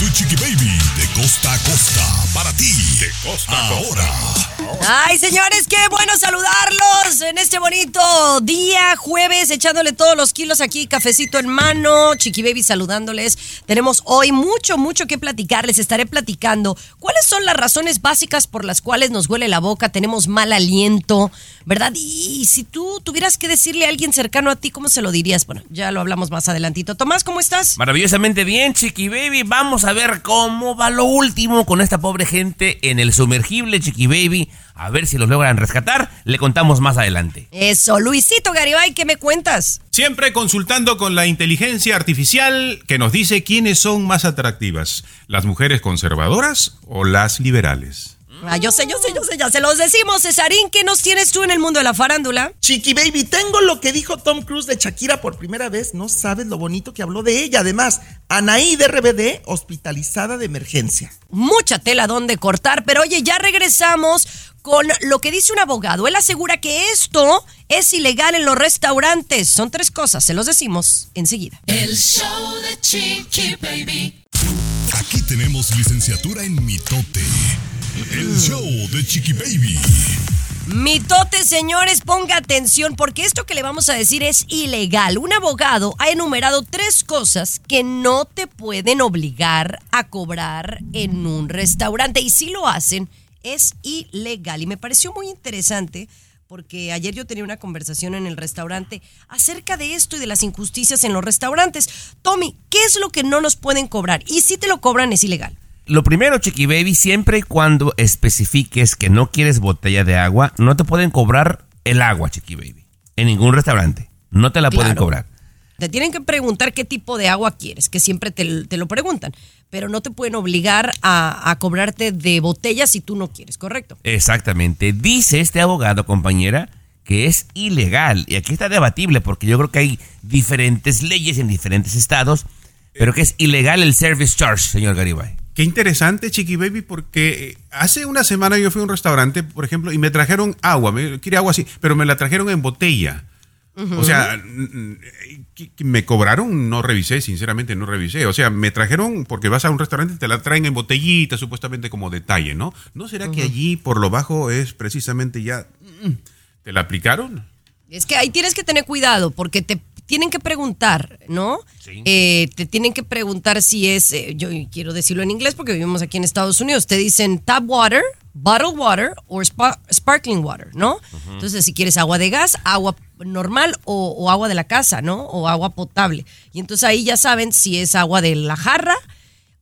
Tu Chiqui Baby de costa a costa para ti. De costa Ahora. Ay, señores, qué bueno saludarlos en este bonito día, jueves, echándole todos los kilos aquí, cafecito en mano, Chiqui Baby saludándoles. Tenemos hoy mucho, mucho que platicar. Les estaré platicando cuáles son las razones básicas por las cuales nos huele la boca, tenemos mal aliento, ¿verdad? Y si tú tuvieras que decirle a alguien cercano a ti, ¿cómo se lo dirías? Bueno, ya lo hablamos más adelantito. Tomás, ¿cómo estás? Maravillosamente bien, Chiqui Baby. Vamos a ver cómo va lo último con esta pobre gente en el sumergible, Chiqui Baby. A ver si los logran rescatar. Le contamos más adelante. Eso, Luisito Garibay, ¿qué me cuentas? Siempre consultando con la inteligencia artificial que nos dice quiénes son más atractivas, las mujeres conservadoras o las liberales. Ah, yo sé, yo sé, yo sé, ya se los decimos, Cesarín, ¿qué nos tienes tú en el mundo de la farándula? Chiqui Baby, tengo lo que dijo Tom Cruise de Shakira por primera vez. No sabes lo bonito que habló de ella. Además, Anaí de RBD hospitalizada de emergencia. Mucha tela donde cortar, pero oye, ya regresamos con lo que dice un abogado. Él asegura que esto es ilegal en los restaurantes. Son tres cosas, se los decimos enseguida. El show de Chiqui Baby. Aquí tenemos licenciatura en mitote. El show de Chiqui Baby. Mitote, señores, ponga atención porque esto que le vamos a decir es ilegal. Un abogado ha enumerado tres cosas que no te pueden obligar a cobrar en un restaurante y si lo hacen es ilegal. Y me pareció muy interesante porque ayer yo tenía una conversación en el restaurante acerca de esto y de las injusticias en los restaurantes. Tommy, ¿qué es lo que no nos pueden cobrar? Y si te lo cobran es ilegal. Lo primero, Chiqui Baby, siempre y cuando especifiques que no quieres botella de agua, no te pueden cobrar el agua, Chiqui Baby. En ningún restaurante. No te la pueden cobrar. Te tienen que preguntar qué tipo de agua quieres, que siempre te, te lo preguntan, pero no te pueden obligar a, a cobrarte de botella si tú no quieres, ¿correcto? Exactamente. Dice este abogado, compañera, que es ilegal. Y aquí está debatible porque yo creo que hay diferentes leyes en diferentes estados, pero que es ilegal el service charge, señor Garibay. Qué interesante, Chiqui Baby, porque eh, hace una semana yo fui a un restaurante, por ejemplo, y me trajeron agua, me quiere agua así, pero me la trajeron en botella. O sea, me cobraron, no revisé, sinceramente no revisé. O sea, me trajeron, porque vas a un restaurante y te la traen en botellita, supuestamente como detalle, ¿no? ¿No será que allí por lo bajo es precisamente ya... mm, ¿Te la aplicaron? Es que ahí tienes que tener cuidado porque te tienen que preguntar, ¿no? Eh, te tienen que preguntar si es, eh, yo quiero decirlo en inglés porque vivimos aquí en Estados Unidos, te dicen tap water, bottled water o spa- sparkling water, ¿no? Entonces, si quieres agua de gas, agua normal o, o agua de la casa, ¿no? O agua potable. Y entonces ahí ya saben si es agua de la jarra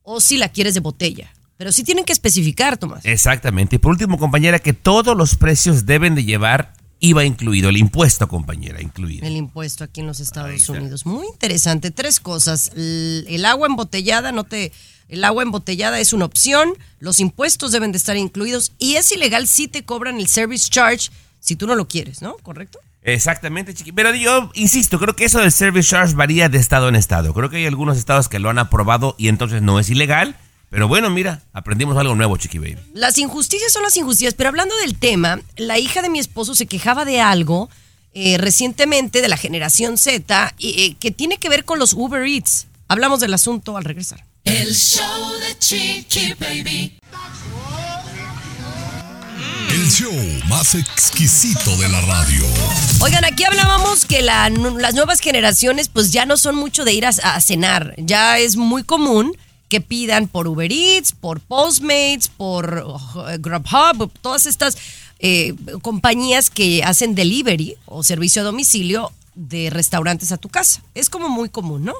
o si la quieres de botella. Pero sí tienen que especificar, Tomás. Exactamente. Y por último, compañera, que todos los precios deben de llevar IVA incluido, el impuesto, compañera, incluido. El impuesto aquí en los Estados Unidos. Muy interesante. Tres cosas. El, el agua embotellada no te. El agua embotellada es una opción. Los impuestos deben de estar incluidos. Y es ilegal si te cobran el service charge si tú no lo quieres, ¿no? ¿Correcto? Exactamente, chiqui. Pero yo insisto, creo que eso del service charge varía de estado en estado. Creo que hay algunos estados que lo han aprobado y entonces no es ilegal. Pero bueno, mira, aprendimos algo nuevo, chiqui baby. Las injusticias son las injusticias. Pero hablando del tema, la hija de mi esposo se quejaba de algo eh, recientemente de la generación Z y, eh, que tiene que ver con los Uber Eats. Hablamos del asunto al regresar. El show de Chiqui Baby. El show más exquisito de la radio. Oigan, aquí hablábamos que la- las nuevas generaciones pues ya no son mucho de ir a, a cenar. Ya es muy común que pidan por Uber Eats, por Postmates, por uh, Grubhub, todas estas eh, compañías que hacen delivery o servicio a domicilio de restaurantes a tu casa. Es como muy común, ¿no?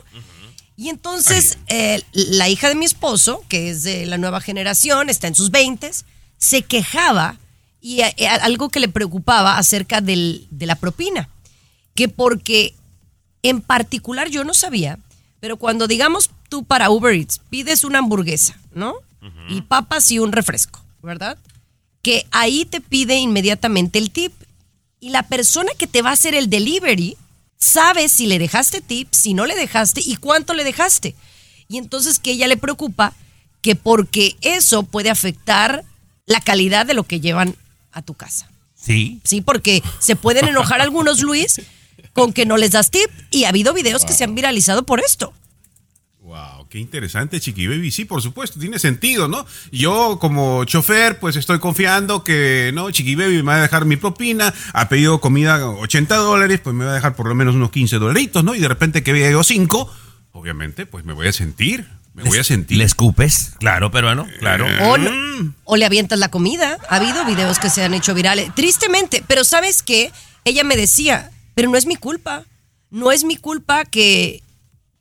Y entonces eh, la hija de mi esposo, que es de la nueva generación, está en sus 20, se quejaba y eh, algo que le preocupaba acerca del- de la propina, que porque en particular yo no sabía, pero cuando digamos tú para Uber Eats pides una hamburguesa, ¿no? Y papas y un refresco, ¿verdad? Que ahí te pide inmediatamente el tip y la persona que te va a hacer el delivery sabe si le dejaste tip, si no le dejaste y cuánto le dejaste. Y entonces que ella le preocupa que porque eso puede afectar la calidad de lo que llevan a tu casa. Sí. Sí, porque se pueden enojar algunos, Luis, con que no les das tip. Y ha habido videos que se han viralizado por esto. Qué interesante, Chiqui Baby. Sí, por supuesto, tiene sentido, ¿no? Yo como chofer, pues estoy confiando que, ¿no? Chiqui Baby me va a dejar mi propina, ha pedido comida 80 dólares, pues me va a dejar por lo menos unos 15 dolaritos, ¿no? Y de repente que vea yo 5, obviamente, pues me voy a sentir, me voy a sentir. Le escupes, claro, peruano, claro. O, no- o le avientas la comida. Ha habido videos que se han hecho virales. Tristemente, pero ¿sabes qué? Ella me decía, pero no es mi culpa. No es mi culpa que,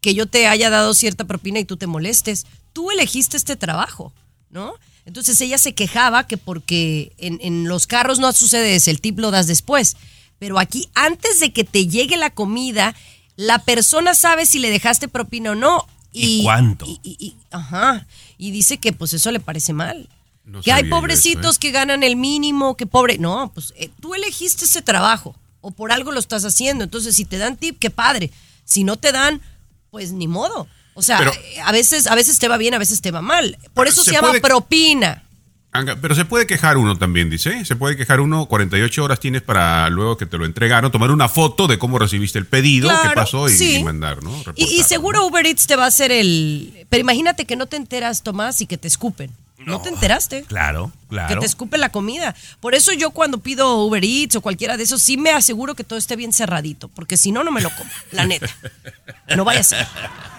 que yo te haya dado cierta propina y tú te molestes. Tú elegiste este trabajo, ¿no? Entonces ella se quejaba que porque en, en los carros no sucede eso, el tip lo das después. Pero aquí, antes de que te llegue la comida, la persona sabe si le dejaste propina o no. ¿Y cuánto? y- y- y- ajá. Y dice que pues eso le parece mal. No que hay pobrecitos eso, ¿eh? que ganan el mínimo, que pobre. No, pues eh, tú elegiste ese trabajo o por algo lo estás haciendo. Entonces, si te dan tip, qué padre. Si no te dan, pues ni modo. O sea, Pero- eh, a veces a veces te va bien, a veces te va mal. Por eso se, se llama puede- propina. Pero se puede quejar uno también, dice. Se puede quejar uno, 48 horas tienes para luego que te lo entregaron, tomar una foto de cómo recibiste el pedido, qué Claro, pasó y, sí. y mandar, ¿no? Y, seguro Uber Eats te va a hacer el... Pero imagínate que no te enteras, Tomás, y que te escupen. No, te enteraste. Claro, Que claro. te escupen la comida. Por eso yo cuando pido Uber Eats o cualquiera de esos, sí me aseguro que todo esté bien cerradito. Porque si no, no me lo como. La neta. No vaya a ser.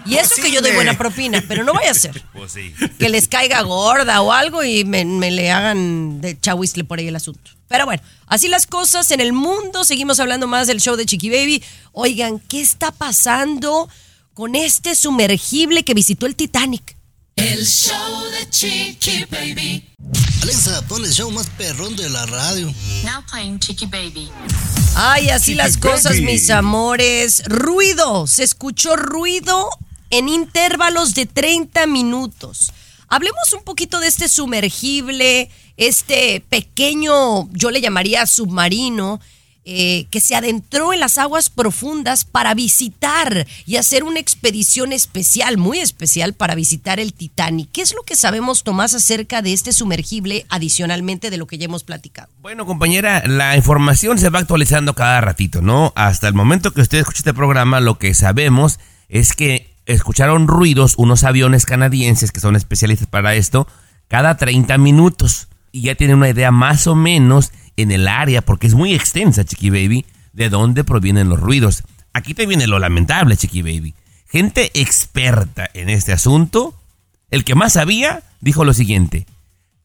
Y eso que yo doy buena propina, pero no vaya a ser. Pues sí. Que les caiga gorda o algo y me, me le hagan de chahuistle por ahí el asunto. Pero bueno, así las cosas en el mundo. Seguimos hablando más del show de Chiqui Baby. Oigan, ¿qué está pasando con este sumergible que visitó el Titanic? El show de Chiqui Baby. Alexa, pon el show más perrón de la radio. Now playing Chicky Baby. Ay, así Chiqui las cosas, Baby. mis amores. Ruido, se escuchó ruido en intervalos de 30 minutos. Hablemos un poquito de este sumergible, este pequeño, yo le llamaría submarino, eh, que se adentró en las aguas profundas para visitar y hacer una expedición especial, muy especial, para visitar el Titanic. ¿Qué es lo que sabemos, Tomás, acerca de este sumergible, adicionalmente de lo que ya hemos platicado? Bueno, compañera, la información se va actualizando cada ratito, ¿no? Hasta el momento que usted escucha este programa, lo que sabemos es que escucharon ruidos unos aviones canadienses que son especialistas para esto cada 30 minutos. Y ya tienen una idea más o menos en el área, porque es muy extensa, Chiqui Baby, de dónde provienen los ruidos. Aquí te viene lo lamentable, Chiqui Baby. Gente experta en este asunto, el que más sabía, dijo lo siguiente.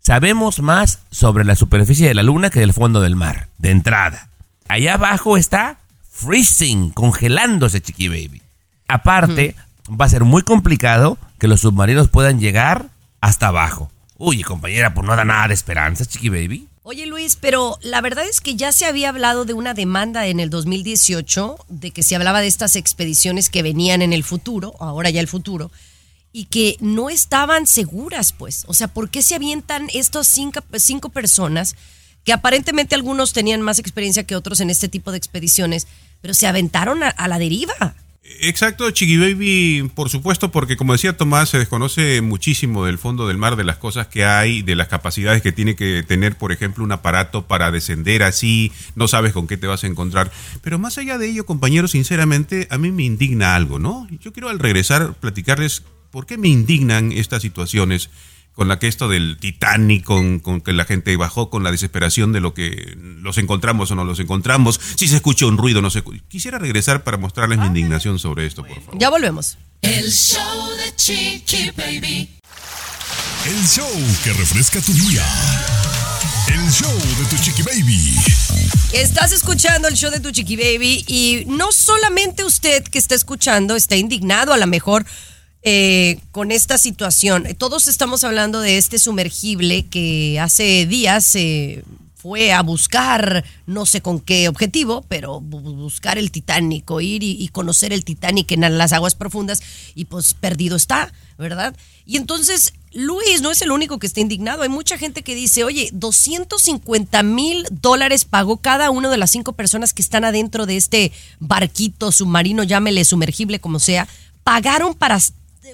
Sabemos más sobre la superficie de la luna que del fondo del mar, de entrada. Allá abajo está freezing, congelándose, Chiqui Baby. Aparte, va a ser muy complicado que los submarinos puedan llegar hasta abajo. Uy, compañera, pues no da nada de esperanza, Chiqui Baby. Oye Luis, pero la verdad es que ya se había hablado de una demanda en el 2018, de que se hablaba de estas expediciones que venían en el futuro, ahora ya el futuro, y que no estaban seguras, pues. O sea, ¿por qué se avientan estas cinco, personas, que aparentemente algunos tenían más experiencia que otros en este tipo de expediciones, pero se aventaron a la deriva? Exacto, Chiqui Baby, por supuesto, porque como decía Tomás, se desconoce muchísimo del fondo del mar, de las cosas que hay, de las capacidades que tiene que tener, por ejemplo, un aparato para descender así, no sabes con qué te vas a encontrar. Pero más allá de ello, compañeros, sinceramente, a mí me indigna algo, ¿no? Yo quiero al regresar platicarles por qué me indignan estas situaciones con la que esto del Titanic, con, con que la gente bajó con la desesperación de lo que los encontramos o no los encontramos, si se escucha un ruido, no se escu- Quisiera regresar para mostrarles mi indignación sobre esto, por favor. Ya volvemos. El show de Chiqui Baby. El show que refresca tu día. El show de tu chiqui baby. Estás escuchando el show de tu chiqui baby y no solamente usted que está escuchando está indignado a lo mejor eh, con esta situación. Todos estamos hablando de este sumergible que hace días eh, fue a buscar, no sé con qué objetivo, pero bu- buscar el Titanic, ir y, y conocer el Titanic en las aguas profundas y pues perdido está, ¿verdad? Y entonces Luis no es el único que está indignado. Hay mucha gente que dice, oye, 250 mil dólares pagó cada una de las cinco personas que están adentro de este barquito submarino, llámele sumergible como sea, pagaron para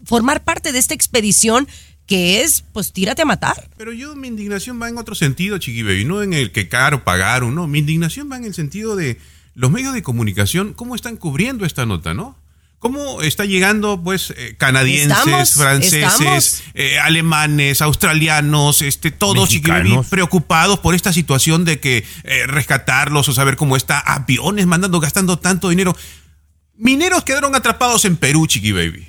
formar parte de esta expedición que es, pues, tírate a matar. Pero yo, mi indignación va en otro sentido, Chiqui Baby, no en el que caro pagaron, no. Mi indignación va en el sentido de los medios de comunicación, cómo están cubriendo esta nota, ¿no? ¿Cómo está llegando, pues, eh, canadienses, Estamos, franceses, estamos. eh, alemanes, australianos, este, todos Chiqui Baby, Mexicanos. preocupados por esta situación de que eh, rescatarlos o saber cómo está, aviones mandando, gastando tanto dinero. Mineros quedaron atrapados en Perú, Chiqui Baby.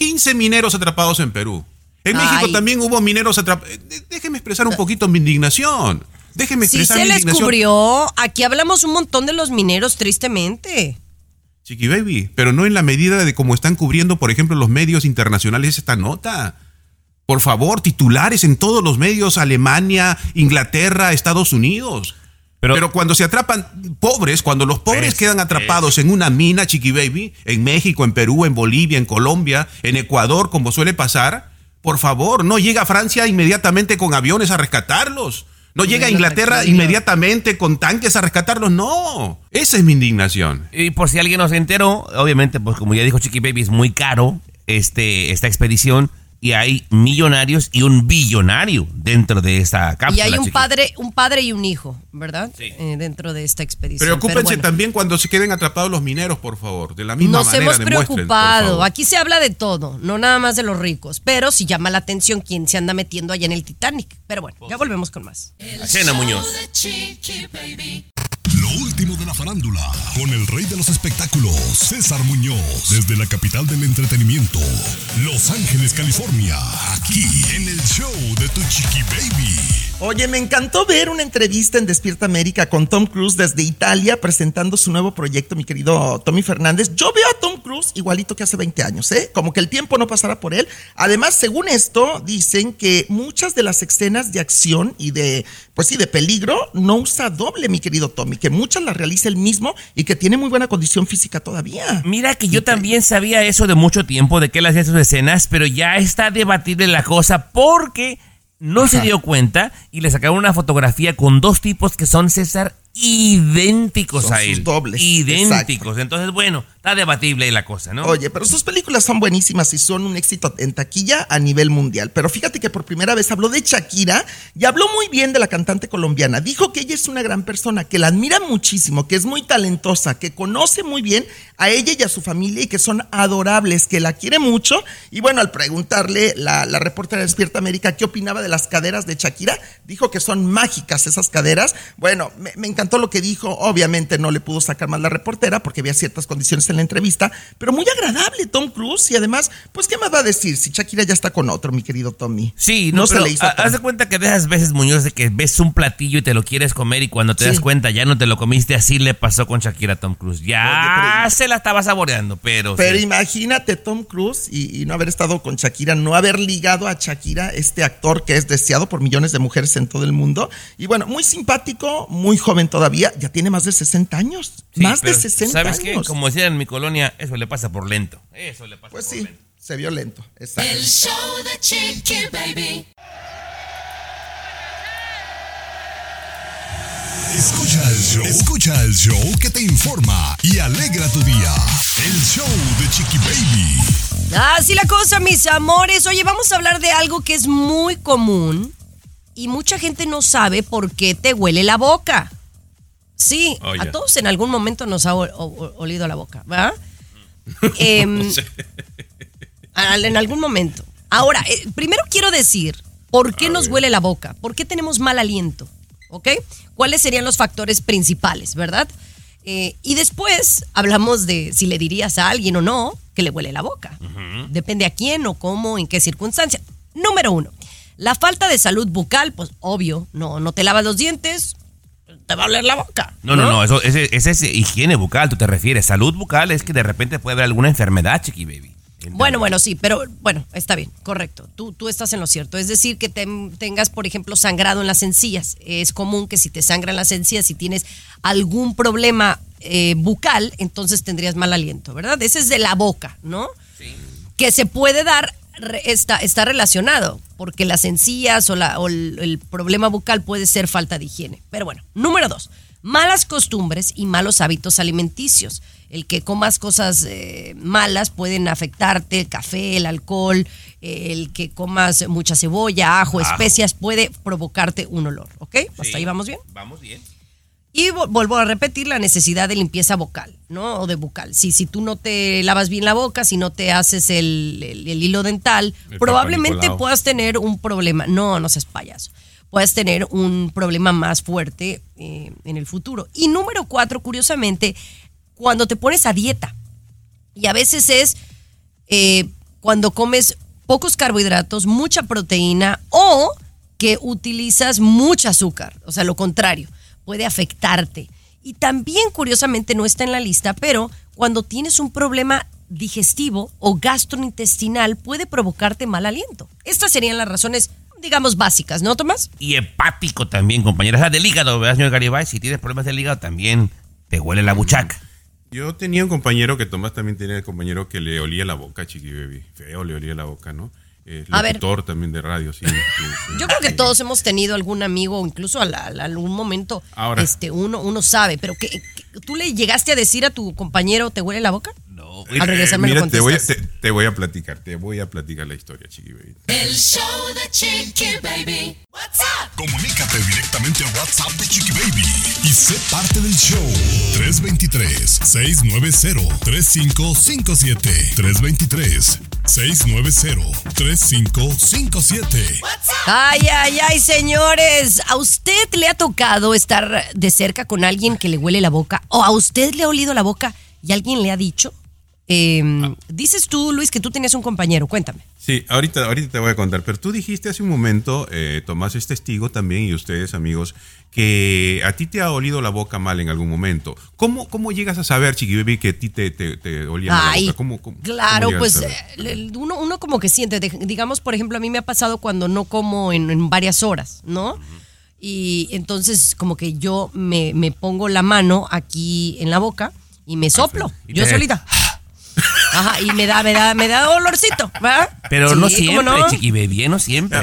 15 mineros atrapados en Perú. En Ay. México también hubo mineros atrapados. Déjeme expresar un poquito mi indignación. Déjeme expresar se mi les indignación. cubrió, aquí hablamos un montón de los mineros, tristemente. Chiqui Baby, pero no en la medida de cómo están cubriendo, por ejemplo, los medios internacionales esta nota. Por favor, titulares en todos los medios, Alemania, Inglaterra, Estados Unidos. Pero, Pero- cuando se atrapan pobres, cuando los pobres Es- quedan atrapados en una mina, Chiqui Baby, en México, en Perú, en Bolivia, en Colombia, en Ecuador, como suele pasar, por favor, no llega a Francia inmediatamente con aviones a rescatarlos. No llega a Inglaterra inmediatamente con tanques a rescatarlos. No, esa es mi indignación. Y por si alguien no se enteró, obviamente, pues como ya dijo Chiqui Baby, es muy caro este, esta expedición y hay millonarios y un billonario dentro de esta cápsula. Y hay un padre, un padre y un hijo, ¿verdad? Sí. Eh, dentro de esta expedición. Preocúpense Pero bueno. también cuando se queden atrapados los mineros, por favor. De la misma Nos manera hemos demuestren, por preocupado. Aquí se habla de todo, no nada más de los ricos. Pero sí llama la atención quién se anda metiendo allá en el Titanic. Pero bueno, ya volvemos con más. Cena Muñoz. Último de la farándula, con el rey de los espectáculos, César Muñoz, desde la capital del entretenimiento, Los Ángeles, California, aquí en el show de tu chiqui baby. Oye, me encantó ver una entrevista en Despierta América con Tom Cruise desde Italia presentando su nuevo proyecto, mi querido Tommy Fernández. Yo veo a Tom Cruise igualito que hace 20 años, ¿eh? Como que el tiempo no pasara por él. Además, según esto, dicen que muchas de las escenas de acción y de, pues sí, de peligro no usa doble, mi querido Tommy, que muchas las realiza él mismo y que tiene muy buena condición física todavía. Mira que yo también sabía eso de mucho tiempo, de que él hacía sus escenas, pero ya está debatible la cosa porque no se dio cuenta y le sacaron una fotografía con dos tipos que son César idénticos Son a sus él. dobles, Idénticos. Entonces, bueno, está debatible ahí la cosa, ¿no? Oye, pero sus películas son buenísimas y son un éxito en taquilla a nivel mundial. Pero fíjate que por primera vez habló de Shakira y habló muy bien de la cantante colombiana. Dijo que ella es una gran persona, que la admira muchísimo, que es muy talentosa, que conoce muy bien a ella y a su familia y que son adorables, que la quiere mucho. Y bueno, al preguntarle la, la reportera de Despierta América qué opinaba de las caderas de Shakira, dijo que son mágicas esas caderas. Bueno, me, me encantó lo que dijo. Obviamente no le pudo sacar más la reportera porque había ciertas condiciones en la entrevista, pero muy agradable Tom Cruise y además, pues, ¿qué más va a decir si Shakira ya está con otro, mi querido Tommy? Sí, no, se pero le hizo haz de cuenta que de esas veces, Muñoz, de que ves un platillo y te lo quieres comer y cuando te Sí. das cuenta ya no te lo comiste, así le pasó con Shakira a Tom Cruise. Ya Oye, se la estaba saboreando, pero... Pero sí. imagínate Tom Cruise y, y no haber estado con Shakira, no haber ligado a Shakira, este actor que es deseado por millones de mujeres en todo el mundo. Y bueno, muy simpático, muy joven todavía, ya tiene más de 60 años. Sí, más de pero 60 ¿Sabes qué? años. Como decían en mi colonia, eso le pasa por lento. Eso le pasa Pues por sí, lento. se vio lento. Exacto. El show de Chiqui Baby. Escucha el show, escucha el show que te informa y alegra tu día. El show de Chiqui Baby. Así la cosa, mis amores. Oye, vamos a hablar de algo que es muy común y mucha gente no sabe por qué te huele la boca. Sí, Oh, a todos en algún momento nos ha olido la boca, ¿verdad? Em, al- en algún momento. Ahora, eh, primero quiero decir ¿Por qué nos huele la boca? ¿Por qué tenemos mal aliento? ¿Ok? ¿Cuáles serían los factores principales, verdad? Eh, y después hablamos de si le dirías a alguien o no que le huele la boca. Depende a quién o cómo, en qué circunstancia. Número uno, la falta de salud bucal, pues obvio, no, no te lavas los dientes, te va a oler la boca. No, no, no, eso, ese, ese es higiene bucal, tú te refieres. Salud bucal es que de repente puede haber alguna enfermedad, chiqui baby. Bueno, bueno, sí, pero bueno, está bien, correcto. Tú, tú estás en lo cierto. Es decir, que te- tengas, por ejemplo, sangrado en las encías. Es común que si te sangran las encías, si tienes algún problema eh, bucal, entonces tendrías mal aliento, ¿verdad? Ese es de la boca, ¿no? Que se puede dar, está, está relacionado, porque las encías o, la- o el, el problema bucal puede ser falta de higiene. Pero bueno, número dos, malas costumbres y malos hábitos alimenticios. El que comas cosas eh, malas pueden afectarte, el café, el alcohol, el que comas mucha cebolla, ajo, Ajo. especias, puede provocarte un olor, ¿ok? ¿Hasta Sí. ahí vamos bien? Vamos bien. Y vo- vuelvo a repetir la necesidad de limpieza vocal, ¿no? O de bucal. Si, si tú no te lavas bien la boca, si no te haces el, el- el hilo dental, El probablemente puedas tener un problema. No, no seas payaso. Puedes tener un problema más fuerte eh, en el futuro. Y número cuatro, curiosamente, cuando te pones a dieta. Y a veces es eh, cuando comes pocos carbohidratos, mucha proteína o que utilizas mucho azúcar. O sea, lo contrario, puede afectarte. Y también, curiosamente, no está en la lista, pero cuando tienes un problema digestivo o gastrointestinal puede provocarte mal aliento. Estas serían las razones, digamos, básicas, ¿no, Tomás? Y hepático también, compañera. O sea, del hígado, ¿verdad, señor Garibay? Si tienes problemas del hígado, también te huele la buchaca. Yo tenía un compañero que Tomás también tenía un compañero que le olía la boca, Chiqui Baby. Feo le olía la boca, ¿no? Eh, A ver. locutor también de radio, sí. sí, sí. Yo creo que todos hemos tenido algún amigo, o incluso al- al- algún momento, Ahora. este, uno, uno sabe, pero que, que- ¿tú le llegaste a decir a tu compañero, ¿te huele la boca? No. Al regresar me lo Mira, te voy, a, te, te voy a platicar, te voy a platicar la historia, Chiqui Baby. El show de Chiqui Baby. What's up? Comunícate directamente a WhatsApp de Chiqui Baby y sé parte del show. 323-690-3557. 323-690-3557. Ay, ay, ay, señores, ¿a usted le ha tocado estar de cerca con alguien que le huele la boca? ¿O a usted le ha olido la boca y alguien le ha dicho? Eh, Dices tú, Luis, que tú tenías un compañero, cuéntame. Sí, ahorita, ahorita te voy a contar, pero tú dijiste hace un momento, eh, Tomás es testigo también y ustedes amigos, que a ti te ha olido la boca mal en algún momento. ¿Cómo, cómo llegas a saber, Chiqui Baby, que a ti te, te, te olía mal la boca? ¿Cómo, cómo- claro, cómo pues eh, uno, uno como que siente, digamos, por ejemplo, a mí me ha pasado cuando no como en, en varias horas, ¿no? Y entonces como que yo me, me pongo la mano aquí en la boca y me soplo, yo solita. Ajá, y me da, me da, me da olorcito, ¿verdad? Pero no Sí, ¿cómo siempre, no? Chiqui Baby, ¿eh? no siempre.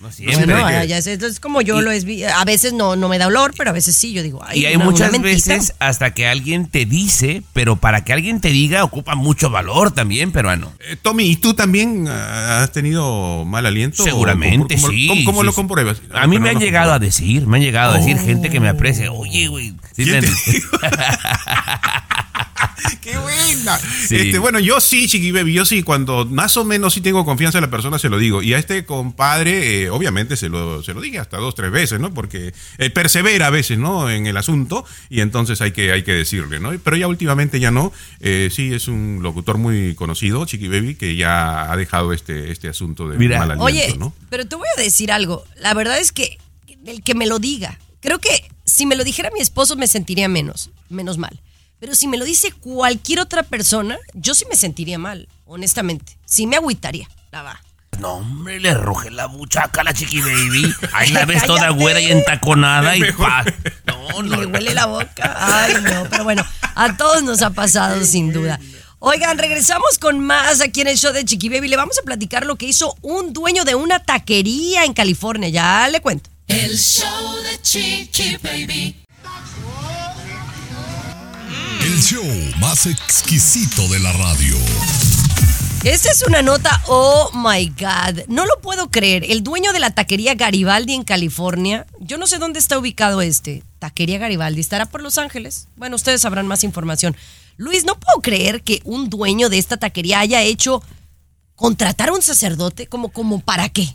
No siempre. Bueno, ya, ya es, es como yo lo es, a veces no, no me da olor, pero a veces sí, yo digo, ay, y hay una- muchas veces hasta que alguien te dice, pero para que alguien te diga ocupa mucho valor también, peruano. Eh, Tommy, ¿y tú también ah, has tenido mal aliento? Seguramente, ¿O cómo- sí. ¿Cómo, cómo sí, lo compruebas? A mí me han llegado a decir, me han llegado a decir gente que me aprecia. Oye, güey. sí ¿Quién me- te ¡Qué buena! Sí. Este, bueno, yo sí, Chiqui Baby, yo sí, cuando más o menos sí tengo confianza en la persona, se lo digo. Y a este compadre, eh, obviamente, se lo, se lo dije hasta dos, tres veces, ¿no? Porque él persevera a veces, ¿no? En el asunto, y entonces hay que, hay que decirle, ¿no? Pero ya últimamente ya no. Eh, sí, es un locutor muy conocido, Chiqui Baby, que ya ha dejado este, este asunto de Mira. mal aliento, Oye, ¿no? pero te voy a decir algo. La verdad es que el que me lo diga, creo que si me lo dijera mi esposo me sentiría menos, menos mal. Pero si me lo dice cualquier otra persona, yo sí me sentiría mal, honestamente. Sí me agüitaría, la va. No, hombre, le ruge la buchaca a la chiqui baby. Ahí la ves toda güera y entaconada y pa. No, Y no. le huele la boca. Ay, no, pero bueno, a todos nos ha pasado sin duda. Oigan, regresamos con más aquí en el show de Chiqui Baby. Le vamos a platicar lo que hizo un dueño de una taquería en California. Ya le cuento. El show de Chiqui Baby. El show más exquisito de la radio. Esta es una nota, oh my God, no lo puedo creer. El dueño de la taquería Garibaldi en California, yo no sé dónde está ubicado este, taquería Garibaldi, estará por Los Ángeles. Bueno, ustedes sabrán más información. Luis, no puedo creer que un dueño de esta taquería haya hecho contratar a un sacerdote como, como para qué.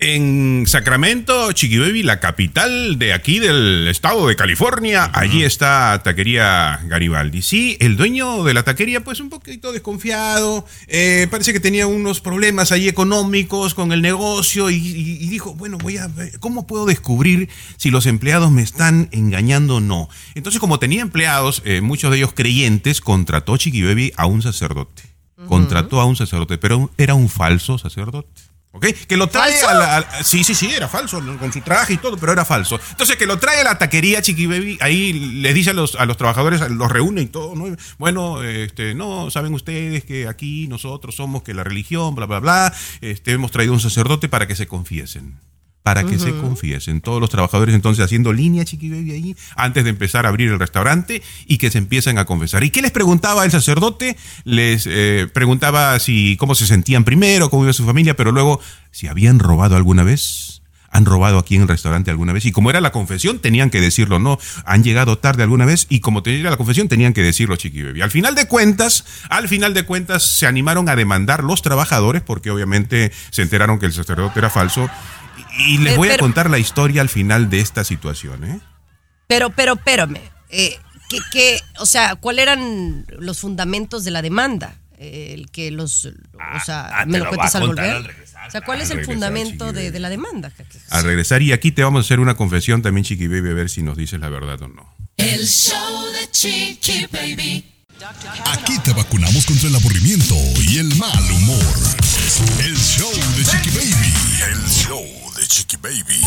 En Sacramento, Chiqui Baby, la capital de aquí del estado de California, allí está Taquería Garibaldi. Sí, el dueño de la taquería, pues un poquito desconfiado, eh, parece que tenía unos problemas ahí económicos con el negocio y, y- y dijo, bueno, voy a ver, ¿cómo puedo descubrir si los empleados me están engañando o no? Entonces, como tenía empleados, eh, muchos de ellos creyentes, contrató Chiqui Baby a un sacerdote. Contrató a un sacerdote, pero era un falso sacerdote. ¿Ok? Que lo trae ¿Falso? a la, a- sí, sí, sí, era falso, con su traje y todo, pero era falso. Entonces, que lo trae a la taquería Chiqui Baby, ahí les dice a los, a los trabajadores, los reúne y todo, ¿no? Bueno, este, no, saben ustedes que aquí nosotros somos que la religión, bla, bla, bla, este, hemos traído un sacerdote para que se confiesen. Para que se confiesen. Todos los trabajadores entonces haciendo línea Chiqui Baby ahí, antes de empezar a abrir el restaurante y que se empiezan a confesar. ¿Y qué les preguntaba el sacerdote? Les eh, preguntaba si cómo se sentían primero, cómo iba su familia, pero luego si habían robado alguna vez. ¿Han robado aquí en el restaurante alguna vez? Y como era la confesión, tenían que decirlo, ¿no? Han llegado tarde alguna vez y como tenía la confesión, tenían que decirlo, Chiqui Baby. Al final de cuentas, al final de cuentas, se animaron a demandar los trabajadores porque obviamente se enteraron que el sacerdote era falso. Y les Eh, voy a contar la historia al final de esta situación, ¿eh? Pero, pero, espérame. Eh, ¿qué, qué- o sea, ¿cuáles eran los fundamentos de la demanda? Eh, el que los. o sea, ah, ¿me lo lo cuentas al volver? al regresar. O sea, ¿cuál es el regresar, fundamento de la demanda? Al regresar, y aquí te vamos a hacer una confesión también, Chiqui Baby, a ver si nos dices la verdad o no. El show de Chiqui Baby. Aquí te vacunamos contra el aburrimiento y el mal humor. El show de Chiqui Baby. El show de Chiqui Baby.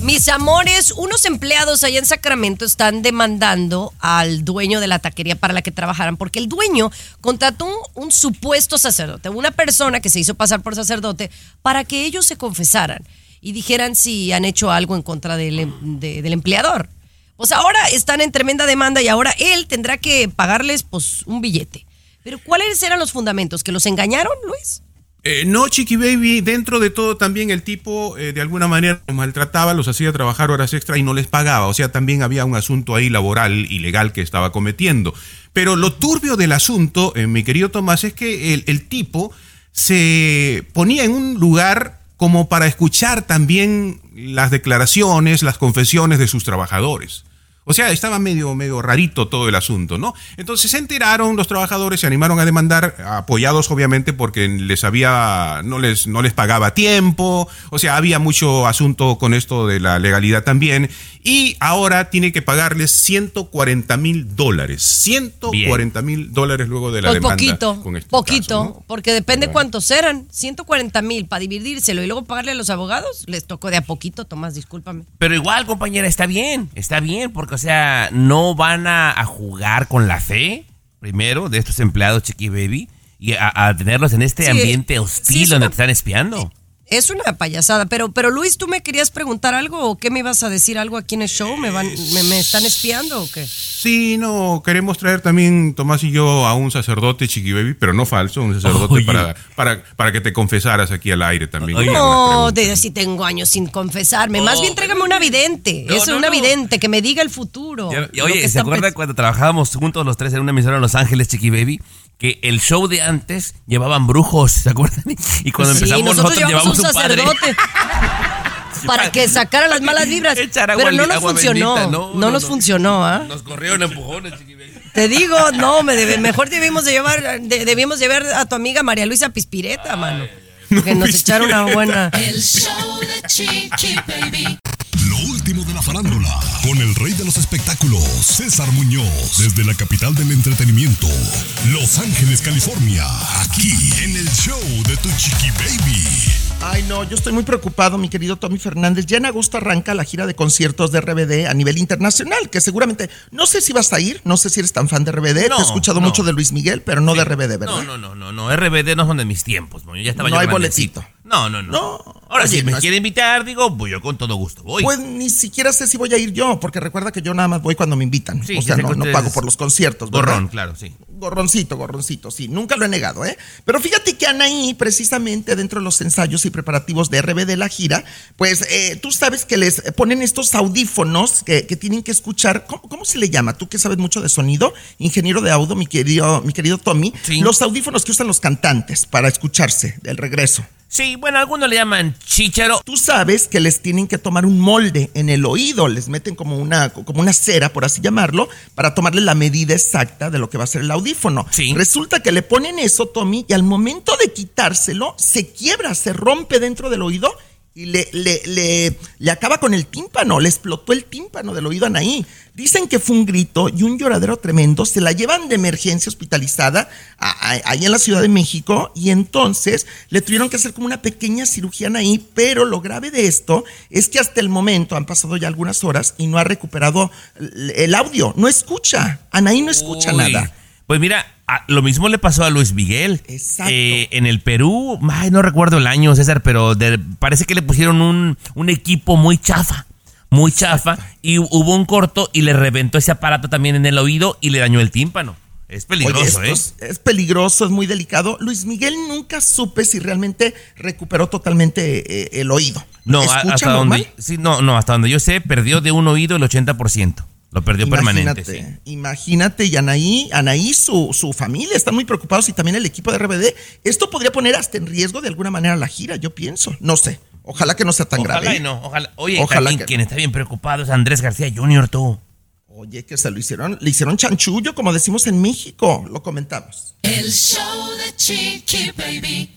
Mis amores, unos empleados allá en Sacramento están demandando al dueño de la taquería para la que trabajaran, porque el dueño contrató un, un supuesto sacerdote, una persona que se hizo pasar por sacerdote, para que ellos se confesaran y dijeran si han hecho algo en contra del, em- de- del empleador. Pues ahora están en tremenda demanda y ahora él tendrá que pagarles pues un billete. Pero ¿cuáles eran los fundamentos? ¿Que los engañaron, Luis? Eh, no, Chiqui Baby, dentro de todo también el tipo eh, de alguna manera los maltrataba, los hacía trabajar horas extra y no les pagaba. O sea, también había un asunto ahí laboral ilegal que estaba cometiendo. Pero lo turbio del asunto, eh, mi querido Tomás, es que el tipo se ponía en un lugar como para escuchar también las declaraciones, las confesiones de sus trabajadores. O sea, estaba medio, medio rarito todo el asunto, ¿no? Entonces se enteraron los trabajadores, se animaron a demandar, apoyados obviamente porque les había, no les, no les pagaba tiempo, o sea, había mucho asunto con esto de la legalidad también, y ahora tiene que pagarles 140 mil dólares, 140 mil dólares luego de la Pues demanda. poquito, con este poquito, caso, ¿no? porque depende ¿Verdad? cuántos eran. 140 mil para dividírselo y luego pagarle a los abogados, les tocó de a poquito, Tomás, discúlpame. Pero igual, compañera, está bien, está bien, porque, o sea, no van a, a jugar con la fe, primero, de estos empleados Chiqui Baby, y a, a tenerlos en este Sí, ambiente sí, hostil es donde una- te están espiando. Es una payasada, pero, pero Luis, ¿tú me querías preguntar algo o qué me ibas a decir algo aquí en el show? ¿Me, van, me, me están espiando o qué? Sí, no, queremos traer también, Tomás y yo, a un sacerdote Chiqui Baby, pero no falso, un sacerdote para, para, para que te confesaras aquí al aire también. No, preguntas. de si tengo años sin confesarme. Más bien tráigame una vidente. No, es no, una no. vidente que me diga el futuro. Ya- lo y oye, ¿se acuerda cuando trabajábamos juntos los tres en una emisora en Los Ángeles, Chiqui Baby? Que el show de antes llevaban brujos, ¿se acuerdan? Y cuando Sí, empezamos nosotros, nosotros, llevamos un padre. sacerdote. para que sacara las malas vibras. Agua Pero no nos funcionó. bendita, no, no, nos no. funcionó, ¿ah? Nos corrieron empujones, Chiqui Baby. Te digo, no, me debe- mejor debimos de llevar, de- debimos llevar a tu amiga María Luisa Pispireta, mano. Que nos echaron una buena. El show de Chiqui Baby. Lo último de la farándula, con el rey de los espectáculos, César Muñoz, desde la capital del entretenimiento, Los Ángeles, California, aquí en el show de tu chiqui baby. Ay, no, yo estoy muy preocupado, mi querido Tommy Fernández. Ya en agosto arranca la gira de conciertos de RBD a nivel internacional, que seguramente, no sé si vas a ir, no sé si eres tan fan de RBD, No, te he escuchado no. mucho de Luis Miguel, pero no de RBD, ¿verdad? No, no, no, no, no, RBD no son de mis tiempos, moño. Ya estaba No yo hay grandecito. boletito. No, no, no. No. Ahora, Oye, si me no es- quiere invitar, digo, pues yo con todo gusto voy. Pues ni siquiera sé si voy a ir yo, porque recuerda que yo nada más voy cuando me invitan. Sí, o sea, no, pago por los conciertos. ¿verdad? Gorrón, claro, sí. Gorroncito, gorroncito, sí, nunca lo he negado, ¿eh? Pero fíjate que Anaí, precisamente dentro de los ensayos y preparativos de RBD la gira, pues eh, tú sabes que les ponen estos audífonos que, que tienen que escuchar, ¿cómo, cómo se le llama? Tú que sabes mucho de sonido, ingeniero de audio, mi querido, mi querido Tommy, Sí. los audífonos que usan los cantantes para escucharse del regreso. Sí, bueno, algunos le llaman chícharo. Tú sabes que les tienen que tomar un molde en el oído, les meten como una, como una cera, por así llamarlo, para tomarle la medida exacta de lo que va a ser el audífono. Sí. Resulta que le ponen eso, Tommy, y al momento de quitárselo, se quiebra, se rompe dentro del oído y le, le, le, le acaba con el tímpano, le explotó el tímpano del oído a Anaí. Dicen que fue un grito y un lloradero tremendo, se la llevan de emergencia hospitalizada ahí en la Ciudad de México y entonces le tuvieron que hacer como una pequeña cirugía a Anaí, pero lo grave de esto es que hasta el momento han pasado ya algunas horas y no ha recuperado el el audio, no escucha, Anaí no escucha Uy, nada. Pues mira, a- lo mismo le pasó a Luis Miguel. Exacto. Eh, en el Perú, ay, no recuerdo el año, César, pero de- parece que le pusieron un, un equipo muy chafa. Muy chafa. Y hubo un corto y le reventó ese aparato también en el oído y le dañó el tímpano. Es peligroso, Oye, ¿eh? es, es peligroso, es muy delicado. Luis Miguel nunca supe si realmente recuperó totalmente eh, el oído. No, a- ¿Escucha hasta normal? donde, sí, no, no, hasta donde yo sé, perdió de un oído el 80%. Lo perdió permanente, Imagínate, sí. imagínate, y Anaí, Anaí, su, su familia están muy preocupados y también el equipo de RBD. Esto podría poner hasta en riesgo de alguna manera la gira, yo pienso. No sé. Ojalá que no sea tan Ojalá grave. y no, ojalá. Oye, Ojalá también que quien no. está bien preocupado es Andrés García Jr., tú. Oye, que se lo hicieron, le hicieron chanchullo, como decimos en México. Lo comentamos. El show de Chiqui Baby.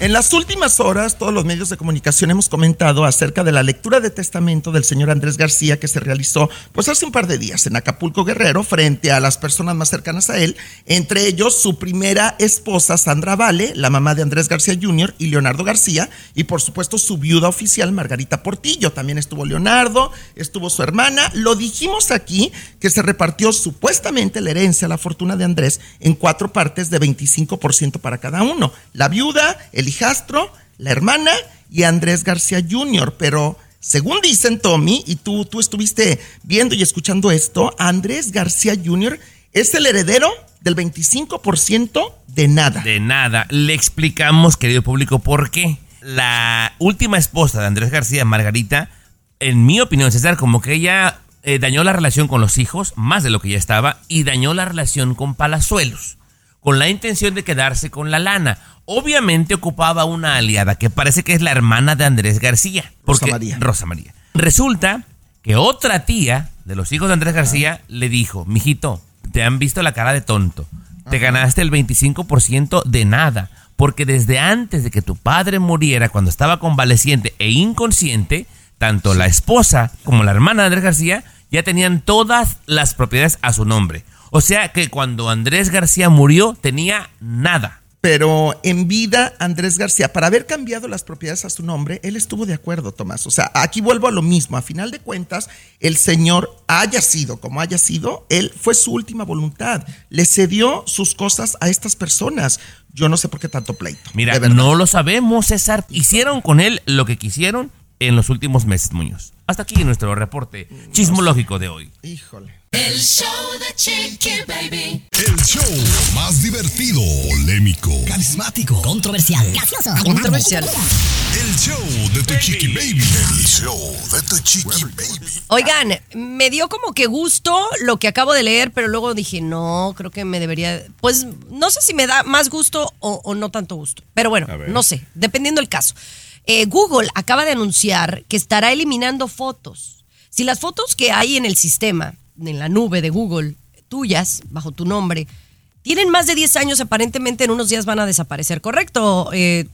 En las últimas horas, todos los medios de comunicación hemos comentado acerca de la lectura de testamento del señor Andrés García que se realizó pues hace un par de días en Acapulco Guerrero frente a las personas más cercanas a él, entre ellos su primera esposa Sandra Vale, la mamá de Andrés García Jr. y Leonardo García, y por supuesto su viuda oficial Margarita Portillo. También estuvo Leonardo, estuvo su hermana. Lo dijimos aquí que se repartió supuestamente la herencia, la fortuna de Andrés en cuatro partes de 25% para cada uno. La viuda, el hijastro, la hermana y Andrés García Jr. Pero según dicen Tommy, y tú, tú estuviste viendo y escuchando esto, Andrés García Jr. es el heredero del 25% de nada. De nada. Le explicamos, querido público, por qué. La última esposa de Andrés García, Margarita, en mi opinión, César, como que ella eh, dañó la relación con los hijos, más de lo que ya estaba, y dañó la relación con Palazuelos, con la intención de quedarse con la lana. Obviamente ocupaba una aliada que parece que es la hermana de Andrés García. Rosa María. Rosa María. Resulta que otra tía de los hijos de Andrés García le dijo, mijito, te han visto la cara de tonto. Te ganaste el 25% de nada. Porque desde antes de que tu padre muriera, cuando estaba convaleciente e inconsciente, tanto la esposa como la hermana de Andrés García ya tenían todas las propiedades a su nombre. O sea que cuando Andrés García murió, tenía nada. Pero en vida, Andrés García, para haber cambiado las propiedades a su nombre, él estuvo de acuerdo, Tomás. O sea, aquí vuelvo a lo mismo. A final de cuentas, el señor haya sido como haya sido, él fue su última voluntad. Le cedió sus cosas a estas personas. Yo no sé por qué tanto pleito. Mira, no lo sabemos, César. Hicieron con él lo que quisieron en los últimos meses, Muñoz. Hasta aquí nuestro reporte chismológico de hoy. Híjole. El show de Chiqui Baby. El show más divertido, polémico, Carismático. Controversial. Gracioso. Controversial. el show de Tu Chiqui Baby. El show de Tu Chiqui Baby. Oigan, me dio como que gusto lo que acabo de leer, pero luego dije, no, creo que me debería. Pues no sé si me da más gusto o, o no tanto gusto. Pero bueno, no sé, dependiendo del caso. Eh, Google acaba de anunciar que estará eliminando fotos. Si las fotos que hay en el sistema, en la nube de Google, tuyas, bajo tu nombre, tienen más de 10 años, aparentemente en unos días van a desaparecer, ¿correcto, eh,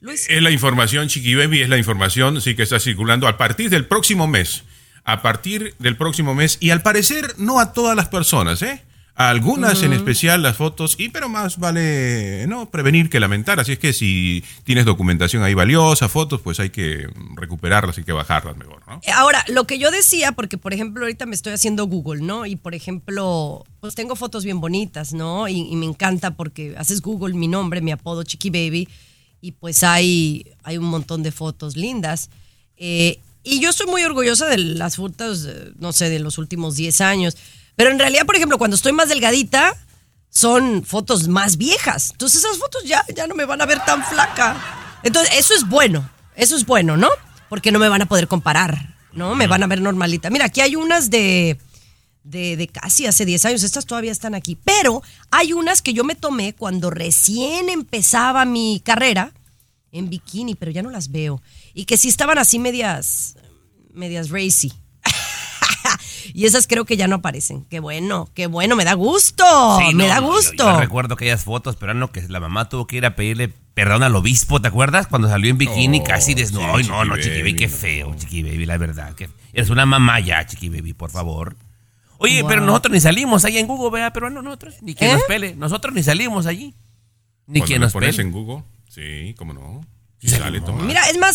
Luis? Es la información, Chiqui Baby, es la información, sí que está circulando a partir del próximo mes. A partir del próximo mes. Y al parecer, no a todas las personas, ¿eh? Algunas en especial las fotos, y pero más vale no prevenir que lamentar. Así es que si tienes documentación ahí valiosa, fotos, pues hay que recuperarlas, hay que bajarlas mejor, ¿no? Ahora, lo que yo decía, porque por ejemplo ahorita me estoy haciendo Google, ¿no? Y por ejemplo, pues tengo fotos bien bonitas, ¿no? Y, y me encanta porque haces Google mi nombre, mi apodo Chiqui Baby, y pues hay, hay un montón de fotos lindas. Eh, y yo estoy muy orgullosa de las fotos, eh, no sé, de los últimos 10 años. Pero en realidad, por ejemplo, cuando estoy más delgadita, son fotos más viejas. Entonces esas fotos ya, ya no me van a ver tan flaca. Entonces, eso es bueno, eso es bueno, ¿no? porque no me van a poder comparar, ¿no? Me van a ver normalita. Mira, aquí hay unas de, de, de casi hace 10 años, estas todavía están aquí, pero hay unas que yo me tomé cuando recién empezaba mi carrera en bikini, pero ya no las veo. Y que sí estaban así medias, medias racy. Y esas creo que ya no aparecen. Qué bueno, qué bueno, me da gusto. Sí, me no, da yo- gusto. Yo, recuerdo aquellas fotos, pero no, que la mamá tuvo que ir a pedirle perdón al obispo, ¿te acuerdas? Cuando salió en bikini Oh, casi desnudo. sí, Ay, no, no, Chiqui Baby, qué feo, Chiqui Baby, la verdad. Que eres una mamá ya, Chiqui Baby, por favor. Oye, Wow. pero nosotros ni salimos ahí en Google, vea, pero no, nosotros, ni quien ¿Eh? nos pele. Nosotros ni salimos allí. Ni Cuando quien nos pones pele. en Google, sí, cómo no. Sí, sale. Mira, es más,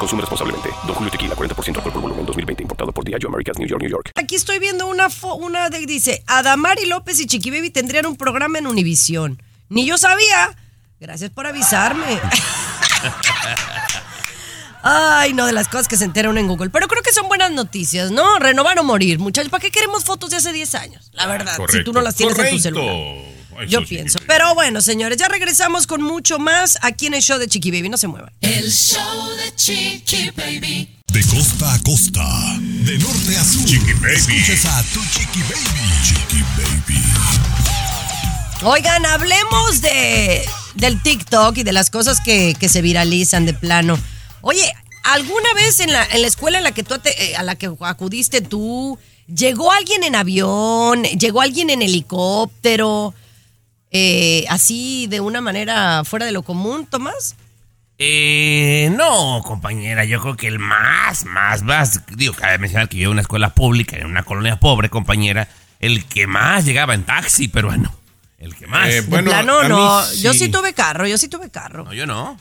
Consume responsablemente. Don Julio Tequila, 40% alcohol por volumen, 2020. Importado por Diageo Americas, New York, New York. aquí estoy viendo una, fo- una de, dice, Adamari López y Chiqui Baby tendrían un programa en Univisión. Ni yo sabía. Gracias por avisarme. Ay, no, de las cosas que se entera uno en Google. Pero creo que son buenas noticias, ¿no? Renovar o morir, muchachos. ¿Para qué queremos fotos de hace 10 años? La verdad, si tú no las tienes en tu celular. Yo sí, pienso. sí. Pero bueno, señores, ya regresamos con mucho más aquí en el show de Chiqui Baby. No se muevan. El show de Chiqui Baby. De costa a costa, de norte a sur. Chiqui Baby. Escuchas a tu Chiqui Baby. Chiqui Baby. Oigan, hablemos de del TikTok y de las cosas que, que se viralizan de plano. Oye, ¿alguna vez en la, en la escuela en la que tú te- eh, a la que acudiste tú, llegó alguien en avión, llegó alguien en helicóptero, eh, así de una manera fuera de lo común, Tomás? Eh, no, compañera, yo creo que el más, más, más, digo, cabe mencionar que yo en una escuela pública, en una colonia pobre, compañera, el que más llegaba en taxi peruano. El que más. Eh, De Bueno, plano, a mí no. Yo sí tuve carro, yo sí tuve carro. no, yo no.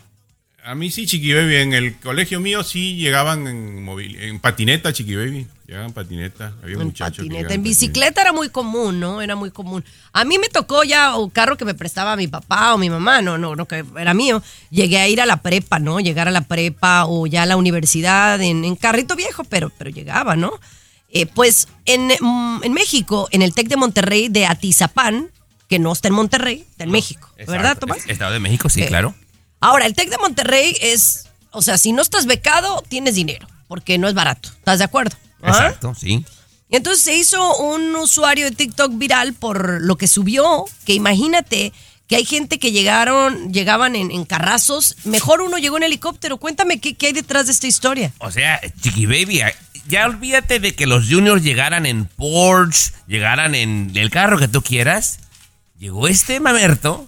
A mí sí, Chiqui Baby. En el colegio mío sí llegaban en, patineta, Chiqui Baby. Llegaban patineta. Había En muchachos. que patineta. llegaban En bicicleta era muy común, ¿no? Era muy común. A mí me tocó ya un carro que me prestaba mi papá o mi mamá, no, no, no, que era mío. Llegué a ir a la prepa, ¿no? Llegar a la prepa o ya a la universidad en, en carrito viejo, pero, pero llegaba, ¿no? Eh, pues en, mm, en México, en el TEC de Monterrey de Atizapán, que no está en Monterrey, está en México, Exacto. ¿verdad, Tomás? Es- Estado de México, sí, Eh, claro. Ahora, el TEC de Monterrey es, o sea, si no estás becado, tienes dinero, porque no es barato. ¿Estás de acuerdo? ¿Ah? Exacto, sí. Y entonces se hizo un usuario de TikTok viral por lo que subió, que imagínate que hay gente que llegaron, llegaban en, en carrazos, mejor uno llegó en helicóptero. Cuéntame qué, qué hay detrás de esta historia. O sea, Chiqui Baby, ya olvídate de que los juniors llegaran en Porsche, llegaran en el carro que tú quieras. Llegó este mamerto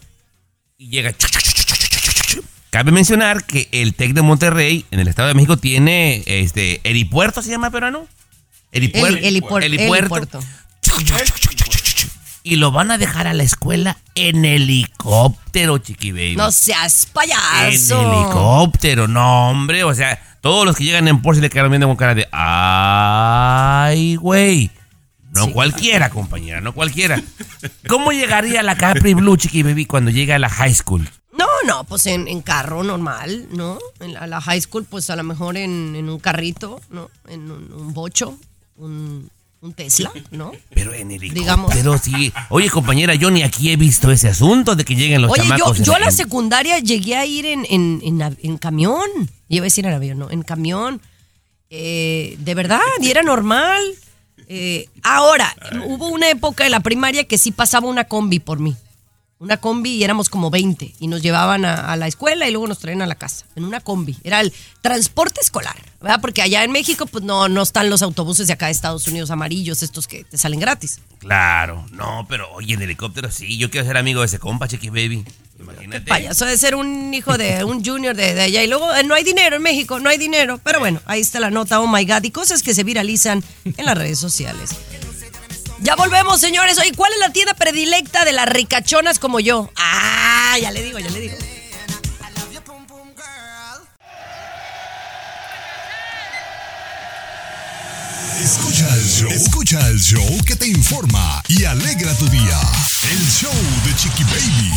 y llega. Cabe mencionar que el TEC de Monterrey, en el Estado de México, tiene este helipuerto, ¿se llama peruano? Helipuer- Heli- helipuer- helipuerto. Y lo van a dejar a la escuela en helicóptero, Chiqui Baby. No seas En payaso. helicóptero, no, hombre. O sea, todos los que llegan en Porsche le quedan viendo con cara de. ¡Ay, güey! No Sí. cualquiera, compañera, no cualquiera. ¿Cómo llegaría la Capri Blue, Chiqui Baby, cuando llega a la high school? No, no, pues en, en carro normal, ¿no? En la, la high school, pues a lo mejor en, en un carrito, ¿no? En un, un bocho, un, un Tesla, ¿no? Pero en helicóptero, Digamos. sí. Oye, compañera, yo ni aquí he visto ese asunto de que lleguen los Oye, yo, chamacos. yo a la en- secundaria llegué a ir en, en, en av- en camión. Iba a decir en avión, no, en camión. Eh, de verdad, y era normal. Eh, ahora, hubo una época en la primaria que sí pasaba una combi por mí. Una combi y éramos como 20 y nos llevaban a, a la escuela y luego nos traían a la casa en una combi. Era el transporte escolar, ¿verdad? Porque allá en México pues no, no están los autobuses de acá de Estados Unidos amarillos, estos que te salen gratis. Claro, no, pero oye, en helicóptero sí. Yo quiero ser amigo de ese compa, Chiqui Baby. Imagínate. Payaso de ser un hijo de un junior de, de allá. Y luego eh, no hay dinero en México, no hay dinero. Pero bueno, ahí está la nota, oh my God. Y cosas que se viralizan en las redes sociales. Ya volvemos, señores. Oye, ¿cuál es la tienda predilecta de las ricachonas como yo? Ah, ya le digo, ya le digo. Escucha el show. Escucha el show que te informa y alegra tu día. El show de Chiqui Baby.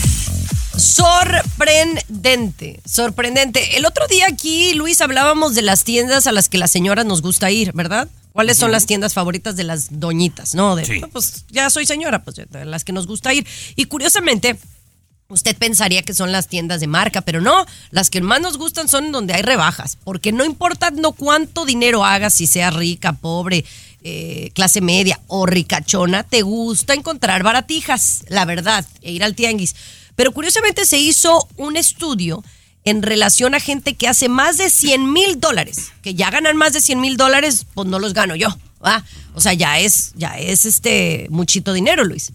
Sorprendente, sorprendente. El otro día aquí, Luis, hablábamos de las tiendas a las que las señoras nos gusta ir, ¿verdad? ¿Cuáles son las tiendas favoritas de las doñitas? No, de, Sí. no, pues ya soy señora, pues de las que nos gusta ir. Y curiosamente, usted pensaría que son las tiendas de marca, pero no, las que más nos gustan son donde hay rebajas, porque no importa no cuánto dinero hagas, si sea rica, pobre, eh, clase media o ricachona, te gusta encontrar baratijas, la verdad, e ir al tianguis. Pero curiosamente se hizo un estudio en relación a gente que hace más de 100 mil dólares, que ya ganan más de 100 mil dólares, pues no los gano yo. ¿va? O sea, ya es, ya es este muchito dinero, Luis.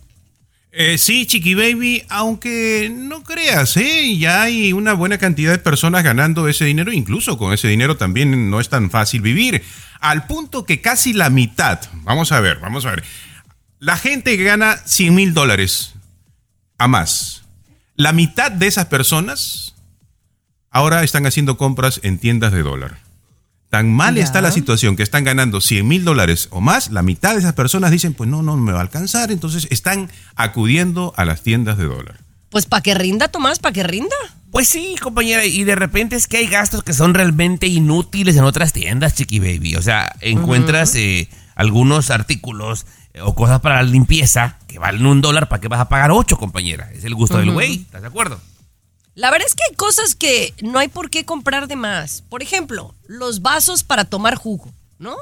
Eh, sí, Chiqui Baby, aunque no creas, ¿eh? ya hay una buena cantidad de personas ganando ese dinero, incluso con ese dinero también no es tan fácil vivir, al punto que casi la mitad, vamos a ver, vamos a ver, la gente que gana 100 mil dólares a más, la mitad de esas personas ahora están haciendo compras en tiendas de dólar. Tan mal Ya. está la situación que están ganando 100 mil dólares o más, la mitad de esas personas dicen, pues no, no me va a alcanzar, entonces están acudiendo a las tiendas de dólar. Pues para que rinda, Tomás, para que rinda. Pues sí, compañera, y de repente es que hay gastos que son realmente inútiles en otras tiendas, Chiqui Baby. O sea, encuentras eh, algunos artículos eh, o cosas para la limpieza que valen un dólar, ¿para qué vas a pagar ocho, compañera? Es el gusto del güey, ¿estás de acuerdo? La verdad es que hay cosas que no hay por qué comprar de más. Por ejemplo, los vasos para tomar jugo, ¿no?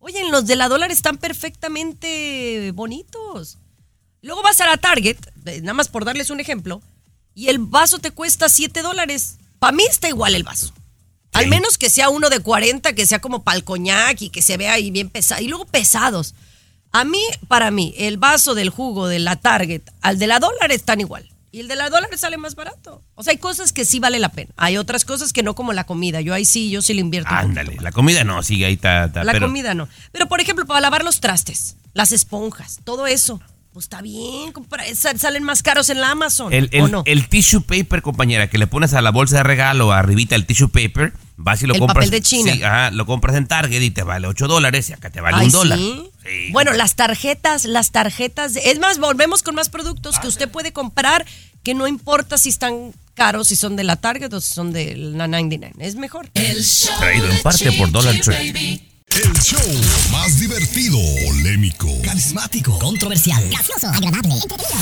Oye, los de la dólar están perfectamente bonitos. Luego vas a la Target, nada más por darles un ejemplo, y el vaso te cuesta 7 dólares. Para mí está igual el vaso. Al menos que sea uno de 40, que sea como pa'l coñac y que se vea ahí bien pesado. Y luego pesados. A mí, para mí, el vaso del jugo de la Target al de la dólar están igual. Y el de la dólar sale más barato. O sea, hay cosas que sí vale la pena. Hay otras cosas que no como la comida. Yo ahí sí, yo sí le invierto. Ándale, la comida no, sigue ahí, está, está, la pero- comida no. Pero, por ejemplo, para lavar los trastes, las esponjas, todo eso, pues está bien. Salen más caros en la Amazon. El, el- ¿O no? el tissue paper, compañera, que le pones a la bolsa de regalo arribita el tissue paper, vas y lo El compras. papel de China. Sí, ajá, lo compras en Target y te vale 8 dólares y acá te vale Ay, un dólar. ¿sí? Bueno, las tarjetas, las tarjetas. es más, volvemos con más productos que usted puede comprar que no importa si están caros, si son de la Target o si son de la 99. Es mejor. Traído en parte por Dollar Tree. El show más divertido, polémico, Carismático, controversial, gracioso, agradable, entretenido.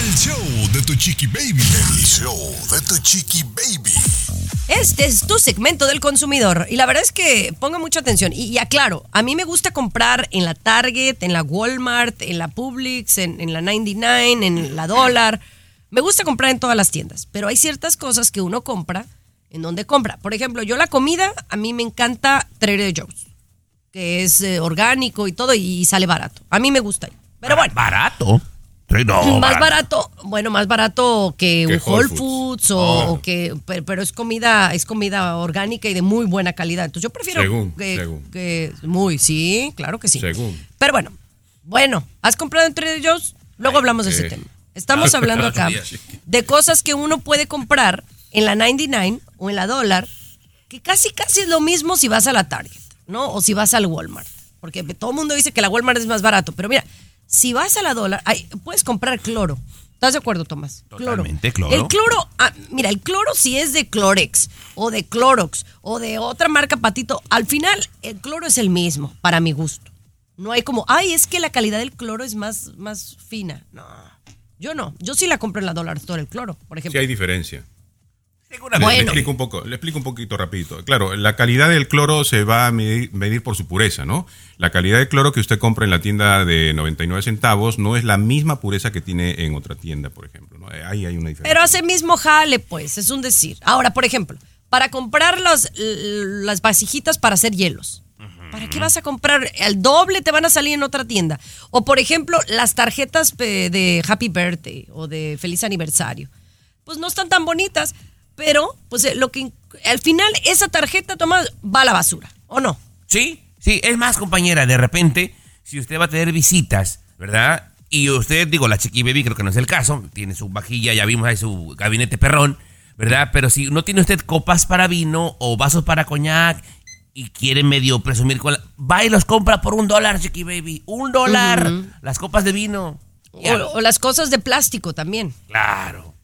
el show de tu chiqui baby. El show de tu chiqui baby. Este es tu segmento del consumidor. Y la verdad es que ponga mucha atención. Y, y aclaro, a mí me gusta comprar en la Target, en la Walmart, en la Publix, en, en la 99, en la Dollar. Me gusta comprar en todas las tiendas. Pero hay ciertas cosas que uno compra en donde compra. Por ejemplo, yo la comida, a mí me encanta Trader Joe's, que es eh, orgánico y todo y sale barato. A mí me gusta. Pero bueno. ¿Barato? Sí, No, más barato, bueno, más barato que, Que un Whole Foods, Foods. o, Oh. o que, pero, pero es comida, es comida orgánica y de muy buena calidad. Entonces yo prefiero Según, que, según. que- muy, sí, claro que sí. Según. Pero bueno, bueno, ¿has comprado entre ellos? Luego hablamos de ese eh. tema. Estamos hablando acá de cosas que uno puede comprar en la 99 o en la dólar, que casi casi es lo mismo si vas a la Target, ¿no? O si vas al Walmart. Porque todo el mundo dice que la Walmart es más barato, pero mira, si vas a la dólar, ay, puedes comprar cloro. ¿Estás de acuerdo, Tomás? Totalmente, cloro. El cloro, ah, mira, el cloro si es de Clorex o de Clorox o de otra marca patito, al final el cloro es el mismo, para mi gusto. No hay como, ay, es que la calidad del cloro es más, más fina. No, yo no. Yo sí la compro en la dólar store, el cloro, por Sí ejemplo. hay diferencia. Le, Bueno. explico un poco, le explico un poquito rapidito. Claro, la calidad del cloro se va a medir, medir por su pureza, ¿no? La calidad del cloro que usted compra en la tienda de 99 centavos no es la misma pureza que tiene en otra tienda, por ejemplo. ¿no? Ahí hay una diferencia. Pero hace mismo jale, pues, es un decir. Ahora, por ejemplo, para comprar los, las vasijitas para hacer hielos. ¿Para qué vas a comprar? Al doble te van a salir en otra tienda. O, por ejemplo, las tarjetas de Happy Birthday o de Feliz Aniversario. Pues no están tan bonitas, pero pues eh, lo que al final esa tarjeta Tomás va a la basura, ¿o no? Sí, sí, es más, compañera, de repente, si usted va a tener visitas, ¿verdad? Y usted, digo, la Chiqui Baby creo que no es el caso, tiene su vajilla, ya vimos ahí su gabinete perrón, ¿verdad? Pero si no tiene usted copas para vino o vasos para coñac y quiere medio presumir con la... va y los compra por un dólar, Chiqui Baby. Un dólar. Las copas de vino. O, o las cosas de plástico también. Claro.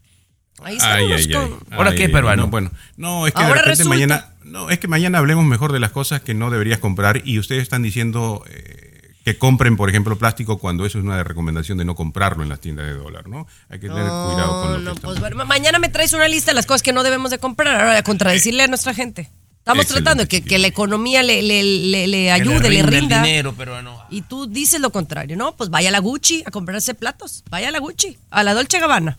Ahí Ay, estamos ay, ay. con- ¿Ahora Ay, qué, peruano? No, bueno, no, es que Ahora de repente resulta- mañana. No, es que mañana hablemos mejor de las cosas que no deberías comprar y ustedes están diciendo eh, que compren, por ejemplo, plástico cuando eso es una recomendación de no comprarlo en las tiendas de dólar, ¿no? Hay que tener cuidado con lo que No, estamos- pues bueno, ma- mañana me traes una lista de las cosas que no debemos de comprar, ahora a contradecirle a nuestra gente. Estamos Excelente, tratando de que, que la economía le, le, le- le ayude, le rinda el dinero, peruano. Y tú dices lo contrario, ¿no? Pues vaya a la Gucci a comprarse platos. Vaya a la Gucci, a la Dolce Gabbana.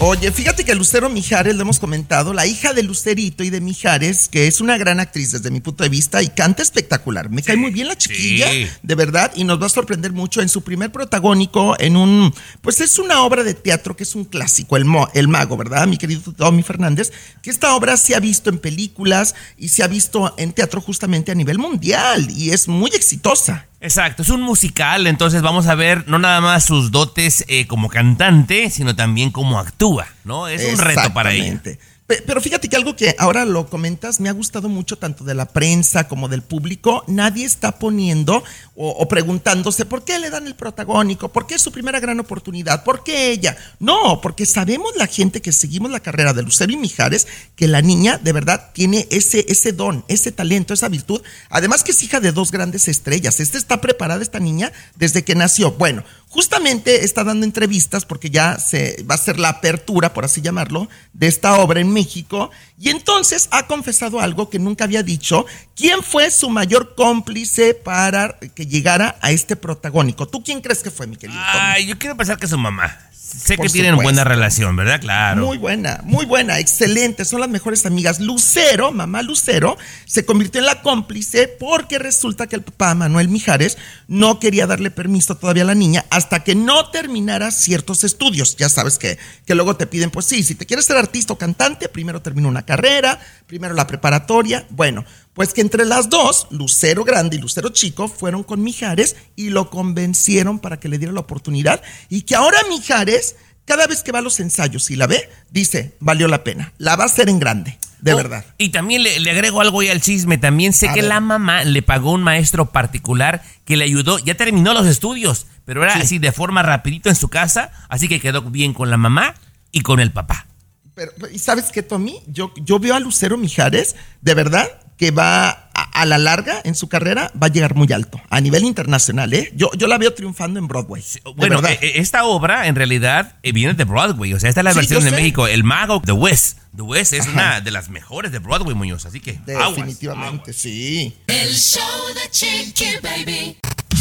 Oye, fíjate que Lucero Mijares, lo hemos comentado, la hija de Lucerito y de Mijares, que es una gran actriz desde mi punto de vista y canta espectacular. Me cae muy bien la chiquilla, sí. de verdad, y nos va a sorprender mucho en su primer protagónico en un, pues es una obra de teatro que es un clásico, El, Mo- el Mago, ¿verdad? Mi querido Tommy Fernández, que esta obra se ha visto en películas y se ha visto en teatro justamente a nivel mundial y es muy exitosa. Exacto, es un musical, entonces vamos a ver no nada más sus dotes eh, como cantante, sino también cómo actúa, ¿no? Es un reto para ella. Pero fíjate que algo que ahora lo comentas me ha gustado mucho tanto de la prensa como del público. Nadie está poniendo o, o preguntándose por qué le dan el protagónico, por qué es su primera gran oportunidad, por qué ella. No, porque sabemos la gente que seguimos la carrera de Lucero y Mijares que la niña de verdad tiene ese, ese don, ese talento, esa virtud. Además que es hija de dos grandes estrellas. Esta está preparada, esta niña, desde que nació. Bueno, justamente está dando entrevistas porque ya se va a ser la apertura, por así llamarlo, de esta obra en México. Y entonces ha confesado algo que nunca había dicho. ¿Quién fue su mayor cómplice para que llegara a este protagónico? ¿Tú quién crees que fue, mi querido? Ay, yo quiero pensar que su mamá. Sé Por que tienen supuesto. buena relación, ¿verdad? Claro. Muy buena, muy buena, excelente, son las mejores amigas. Lucero, mamá Lucero, se convirtió en la cómplice porque resulta que el papá Manuel Mijares no quería darle permiso todavía a la niña hasta que no terminara ciertos estudios. Ya sabes que, que luego te piden, pues sí, si te quieres ser artista o cantante, primero termina una carrera, primero la preparatoria. Bueno, pues que entre las dos, Lucero Grande y Lucero Chico, fueron con Mijares y lo convencieron para que le diera la oportunidad y que ahora Mijares, cada vez que va a los ensayos y la ve, dice, valió la pena, la va a hacer en grande, de Oh, verdad. Y también le, le agrego algo ahí al chisme. También sé A que ver. la mamá le pagó un maestro particular que le ayudó. Ya terminó los estudios, pero era Sí. así de forma rapidito en su casa. Así que quedó bien con la mamá y con el papá. Pero, ¿y sabes qué, Tommy? Yo, yo veo a Lucero Mijares, de verdad, que va a, a la larga en su carrera, va a llegar muy alto, a nivel internacional, ¿eh? Yo, yo la veo triunfando en Broadway. Bueno, verdad. eh, eh, esta obra en realidad eh, viene de Broadway. O sea, esta es la Sí, versión de sé. México. El Mago, The West. The West es Ajá. una de las mejores de Broadway, Muñoz. Así que, aguas, Definitivamente, sí. El show de Chiqui Baby.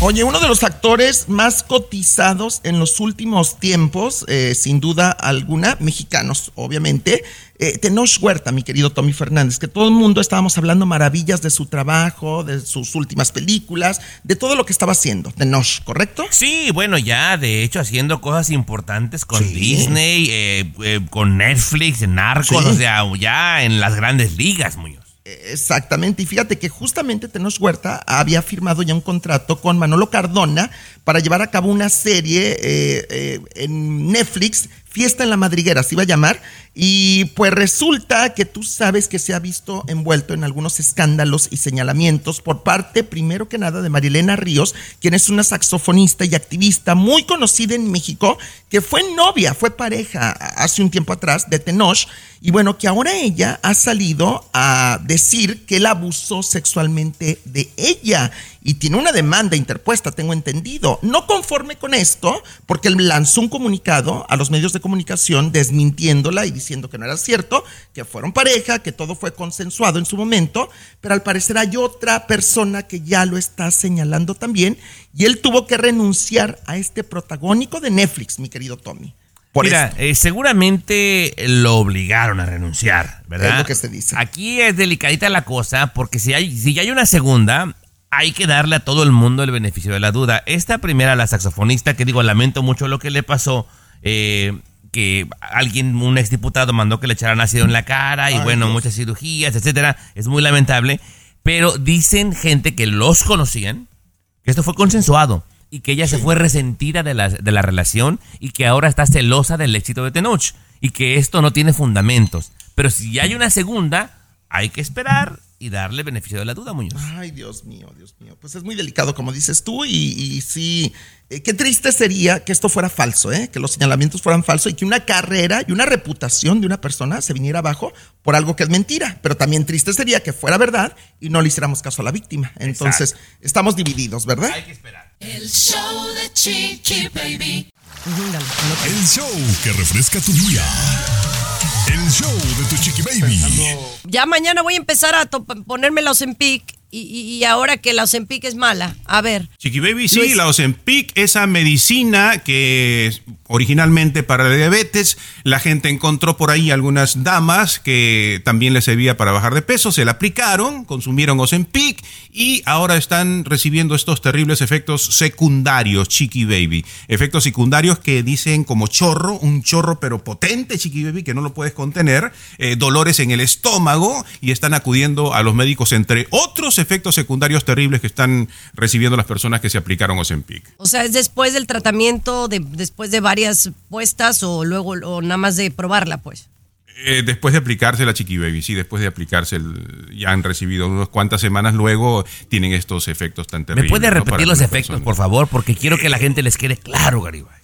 Oye, uno de los actores más cotizados en los últimos tiempos, eh, sin duda alguna, mexicanos, obviamente, eh, Tenoch Huerta, mi querido Tommy Fernández, que todo el mundo estábamos hablando maravillas de su trabajo, de sus últimas películas, de todo lo que estaba haciendo. Tenoch, ¿correcto? Sí, bueno, ya de hecho haciendo cosas importantes con Sí. Disney, eh, eh, con Netflix, en Narcos, Sí. o sea, ya en las grandes ligas, Muñoz. Exactamente, y fíjate que justamente Tenoch Huerta había firmado ya un contrato con Manolo Cardona para llevar a cabo una serie eh, eh, en Netflix, Fiesta en la Madriguera, se iba a llamar, y pues resulta que tú sabes que se ha visto envuelto en algunos escándalos y señalamientos por parte, primero que nada, de Marilena Ríos, quien es una saxofonista y activista muy conocida en México, que fue novia, fue pareja hace un tiempo atrás de Tenoch, y bueno, que ahora ella ha salido a decir que él abusó sexualmente de ella y tiene una demanda interpuesta, tengo entendido. No conforme con esto, porque él lanzó un comunicado a los medios de comunicación desmintiéndola y diciendo que no era cierto, que fueron pareja, que todo fue consensuado en su momento, pero al parecer hay otra persona que ya lo está señalando también y él tuvo que renunciar a este protagónico de Netflix, mi querido Tommy. Por Mira, eh, seguramente lo obligaron a renunciar, ¿verdad? Es lo que se dice. Aquí es delicadita la cosa porque si hay, si ya hay una segunda, hay que darle a todo el mundo el beneficio de la duda. Esta primera, la saxofonista, que digo, lamento mucho lo que le pasó, eh, que alguien, un exdiputado, mandó que le echaran ácido en la cara y bueno, muchas cirugías, etcétera. Es muy lamentable. Pero dicen gente que los conocían, que esto fue consensuado y que ella se fue resentida de la, de la relación y que ahora está celosa del éxito de Tenoch y que esto no tiene fundamentos. Pero si hay una segunda, hay que esperar y darle beneficio de la duda, Muñoz. Ay, Dios mío, Dios mío. Pues es muy delicado, como dices tú, y, y sí, eh, qué triste sería que esto fuera falso, ¿eh? que los señalamientos fueran falsos y que una carrera y una reputación de una persona se viniera abajo por algo que es mentira. Pero también triste sería que fuera verdad y no le hiciéramos caso a la víctima. Entonces, estamos divididos, ¿verdad? Hay que esperar. El show de Chiqui Baby. El show que refresca tu día. El show de tu chiqui baby. Ya mañana voy a empezar a ponerme la Ozempic y, y- y ahora que la Ozempic es mala. A ver. Chiqui Baby, sí, Luis. la Ozempic, esa medicina que originalmente para la diabetes, la gente encontró por ahí algunas damas que también les servía para bajar de peso, se la aplicaron, consumieron Ozempic y ahora están recibiendo estos terribles efectos secundarios, Chiqui Baby. Efectos secundarios que dicen como chorro, un chorro pero potente, Chiqui Baby, que no lo puedes contener, eh, dolores en el estómago y están acudiendo a los médicos entre otros efectos secundarios terribles que están recibiendo las personas que se aplicaron Ozempic. O sea, es después del tratamiento, de, después de varias puestas o luego o nada más de probarla, pues. Eh, después de aplicarse la Chiqui Baby, sí, después de aplicarse, el- ya han recibido unas cuantas semanas luego, tienen estos efectos tan ¿Me terribles. puede ¿no? para repetir los efectos, personas. por favor? Porque quiero que la gente les quede claro, Garibay.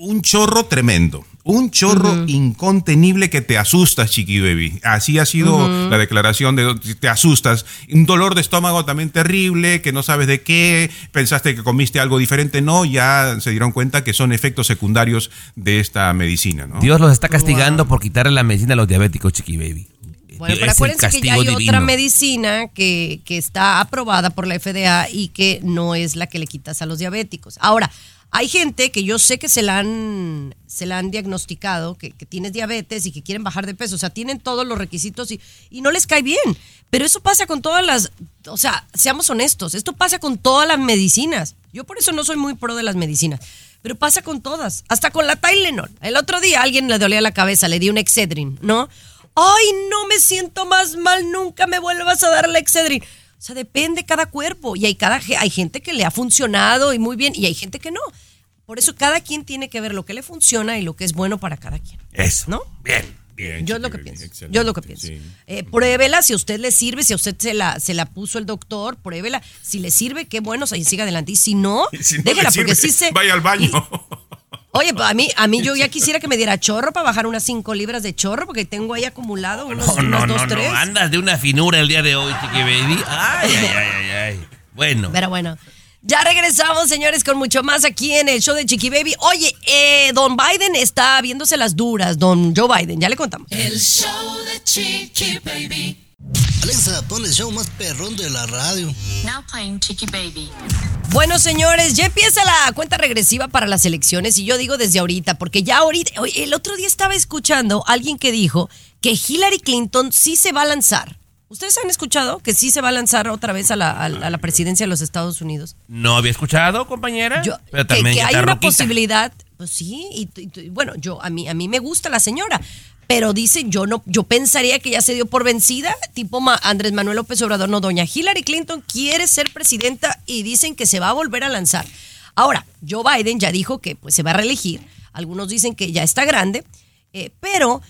Un chorro tremendo, un chorro incontenible que te asustas, Chiqui Baby. Así ha sido la declaración de te asustas. Un dolor de estómago también terrible, que no sabes de qué, pensaste que comiste algo diferente, no, ya se dieron cuenta que son efectos secundarios de esta medicina, ¿no? Dios los está castigando por quitarle la medicina a los diabéticos, Chiqui Baby. Bueno, Es pero acuérdense que ya hay castigo otra divino. medicina que, que está aprobada por la FDA y que no es la que le quitas a los diabéticos. Ahora, hay gente que yo sé que se la han, se la han diagnosticado, que, que tienes diabetes y que quieren bajar de peso. O sea, tienen todos los requisitos y, y no les cae bien. Pero eso pasa con todas las, o sea, seamos honestos, esto pasa con todas las medicinas. Yo por eso no soy muy pro de las medicinas. Pero pasa con todas, hasta con la Tylenol. El otro día alguien le dolía la cabeza, le di un Excedrin, ¿no? Ay, no me siento más mal, nunca me vuelvas a dar la Excedrin. O sea, depende cada cuerpo y hay, cada, hay gente que le ha funcionado y muy bien y hay gente que no. Por eso cada quien tiene que ver lo que le funciona y lo que es bueno para cada quien. Eso. ¿No? Bien. Bien, Yo es lo que pienso. Yo es lo que pienso. Eh, pruébela si a usted le sirve, si a usted se la, se la puso el doctor, pruébela. Si le sirve, qué bueno, o sea, y siga adelante. Y si no, Si no déjela, porque sí se. Vaya al baño. Oye, pues, a mí, a mí yo ya quisiera que me diera chorro para bajar unas 5 libras de chorro, porque tengo ahí acumulado unos, No, no, unos no, dos, no, tres. andas de una finura el día de hoy, Chiqui Baby. Ay, ay, ay, ay, ay. Bueno. Pero bueno. Ya regresamos, señores, con mucho más aquí en el show de Chiqui Baby. Oye, eh, don Biden está viéndose las duras, don Joe Biden, ya le contamos. El show de Chiqui Baby. Alexa, pon el show más perrón de la radio. Now playing Chiqui Baby. Bueno, señores, ya empieza la cuenta regresiva para las elecciones y yo digo desde ahorita, porque ya ahorita, el otro día estaba escuchando a alguien que dijo que Hillary Clinton sí se va a lanzar. ¿Ustedes han escuchado que sí se va a lanzar otra vez a la, a la- a la presidencia de los Estados Unidos? No había escuchado, compañera. pero que, también que hay una roquita. posibilidad, pues sí, y, bueno, yo a mí a mí me gusta la señora, pero dice yo no yo pensaría que ya se dio por vencida, tipo Ma- Andrés Manuel López Obrador, no doña Hillary Clinton quiere ser presidenta y dicen que se va a volver a lanzar. Ahora, Joe Biden ya dijo que pues se va a reelegir. Algunos dicen que ya está grande, eh, pero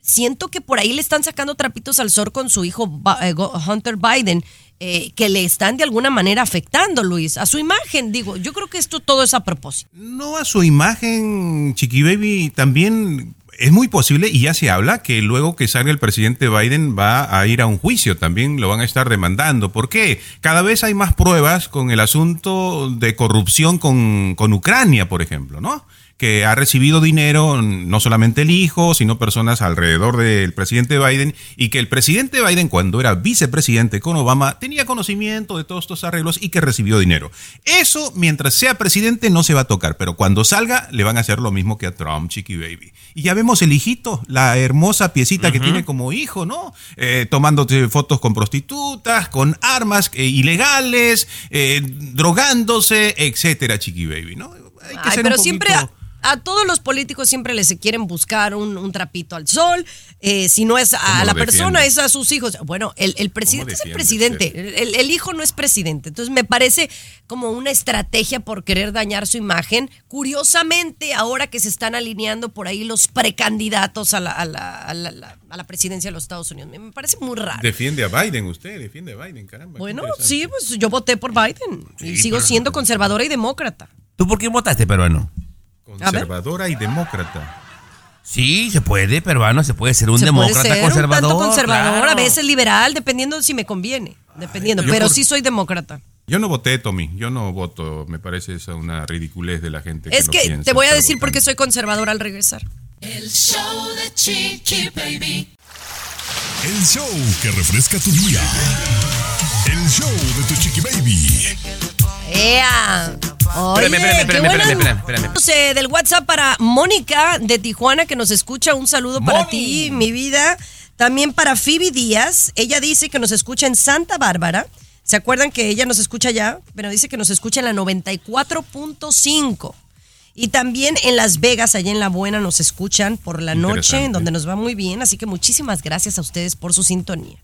siento que por ahí le están sacando trapitos al sol con su hijo eh, Hunter Biden, eh, que le están de alguna manera afectando, Luis, a su imagen. Digo, yo creo que esto todo es a propósito. No a su imagen, Chiqui Baby, también es muy posible y ya se habla que luego que salga el presidente Biden va a ir a un juicio, también lo van a estar demandando. ¿Por qué? Cada vez hay más pruebas con el asunto de corrupción con, con Ucrania, por ejemplo, ¿no? Que ha recibido dinero, no solamente el hijo, sino personas alrededor del presidente Biden, y que el presidente Biden, cuando era vicepresidente con Obama, tenía conocimiento de todos estos arreglos y que recibió dinero. Eso, mientras sea presidente, no se va a tocar, pero cuando salga, le van a hacer lo mismo que a Trump, Chiqui Baby. Y ya vemos el hijito, la hermosa piecita que tiene como hijo, ¿no? Eh, tomándote fotos con prostitutas, con armas eh, ilegales, eh, drogándose, etcétera, Chiqui Baby, ¿no? Hay que Ay, ser pero un siempre poquito- a todos los políticos siempre les quieren buscar un, un trapito al sol. eh, si no es a ¿Cómo la persona, es a sus hijos. Bueno, el, el presidente es el presidente. El, el hijo no es presidente. Entonces me parece como una estrategia por querer dañar su imagen. Curiosamente, ahora que se están alineando por ahí los precandidatos a la, a la, a la- la- a la presidencia de los Estados Unidos. Me, parece muy raro. Defiende a Biden usted, defiende a Biden, caramba. Bueno, sí, pues yo voté por Biden. y sigo pero- siendo conservadora y demócrata. ¿Tú por qué votaste, peruano? Conservadora y demócrata. Sí, se puede, peruano, se puede ser un Se demócrata puede ser conservador. un tanto conservador, claro. a veces liberal, dependiendo de si me conviene. Dependiendo, pero por- sí soy demócrata. Yo no voté, Tommy. Yo no voto. Me parece esa una ridiculez de la gente. Es que piensa te voy a decir por qué soy conservadora al regresar. El show de Chiqui Baby. El show que refresca tu día. El show de tu chiqui baby. ¡Ea! Oye, Espérame, espérame, qué espérame, espérame, espérame, espérame. Del WhatsApp para Mónica de Tijuana que nos escucha. Un saludo para ti, mi vida. También para Phoebe Díaz. Ella dice que nos escucha en Santa Bárbara. ¿Se acuerdan que ella nos escucha ya? Pero dice que nos escucha en la 94.5. Y también en Las Vegas, allá en La Buena, nos escuchan por la noche, en donde nos va muy bien. Así que muchísimas gracias a ustedes por su sintonía.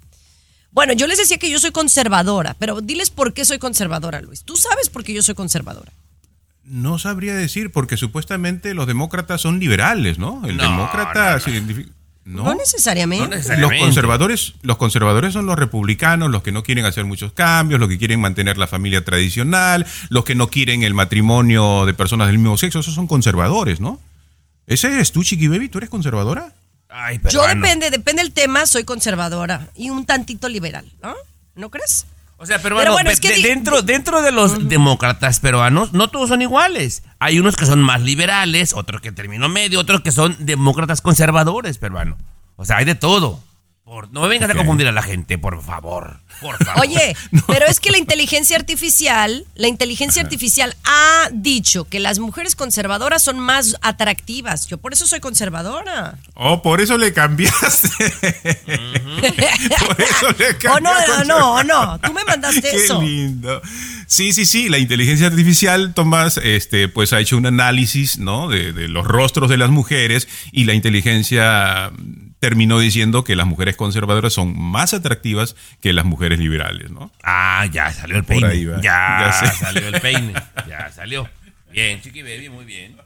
Bueno, yo les decía que yo soy conservadora, pero diles por qué soy conservadora, Luis. Tú sabes por qué yo soy conservadora. No sabría decir, porque supuestamente los demócratas son liberales, ¿no? El No, demócrata no, no. significa- No, ¿no? necesariamente. No Los conservadores, los conservadores son los republicanos, los que no quieren hacer muchos cambios, los que quieren mantener la familia tradicional, los que no quieren el matrimonio de personas del mismo sexo, esos son conservadores, ¿no? ¿Ese eres tú, Chiqui Baby? ¿Tú eres conservadora? Ay, Yo peruano. depende, depende del tema, soy conservadora y un tantito liberal, ¿no? ¿No crees? O sea, pero, Pero bueno, es que dentro, dentro de los demócratas peruanos, no todos son iguales. Hay unos que son más liberales, otros que terminó medio, otros que son demócratas conservadores peruanos. O sea, hay de todo. Por- no me vengas a confundir a la gente, por favor. Por favor. Oye, pero es que la inteligencia artificial, la inteligencia artificial ha dicho que las mujeres conservadoras son más atractivas. Yo por eso soy conservadora. Oh, por eso le cambiaste. por eso le cambiaste. Oh, no, no, no, no. Tú me mandaste Qué eso. lindo. Sí, sí, sí. La inteligencia artificial, Tomás, este, pues ha hecho un análisis, ¿no? De, de los rostros de las mujeres y la inteligencia terminó diciendo que las mujeres conservadoras son más atractivas que las mujeres liberales, ¿no? Ah, ya salió el Por peine. ahí va. Ya, salió el peine. Ya salió. Bien, chiqui baby, muy bien.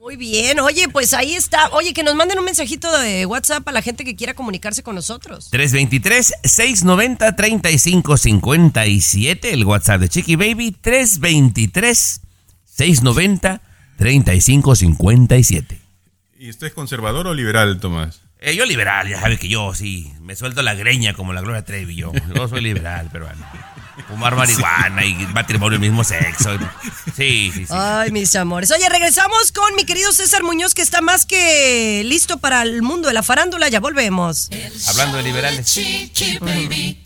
Muy bien, oye, pues ahí está. Oye, que nos manden un mensajito de WhatsApp a la gente que quiera comunicarse con nosotros. 323-690-3557, el WhatsApp de Chiqui Baby, 323-690-3557. ¿Y usted es conservador o liberal, Tomás? Eh, yo liberal, ya sabes que yo sí, me suelto la greña como la Gloria Trevi, yo, yo soy liberal, pero bueno. Fumar marihuana y matrimonio del mismo sexo. Sí, sí, sí. Ay, mis amores. Oye, regresamos con mi querido César Muñoz, que está más que listo para el mundo de la farándula. Ya volvemos. Hablando de liberales. Chiqui Baby.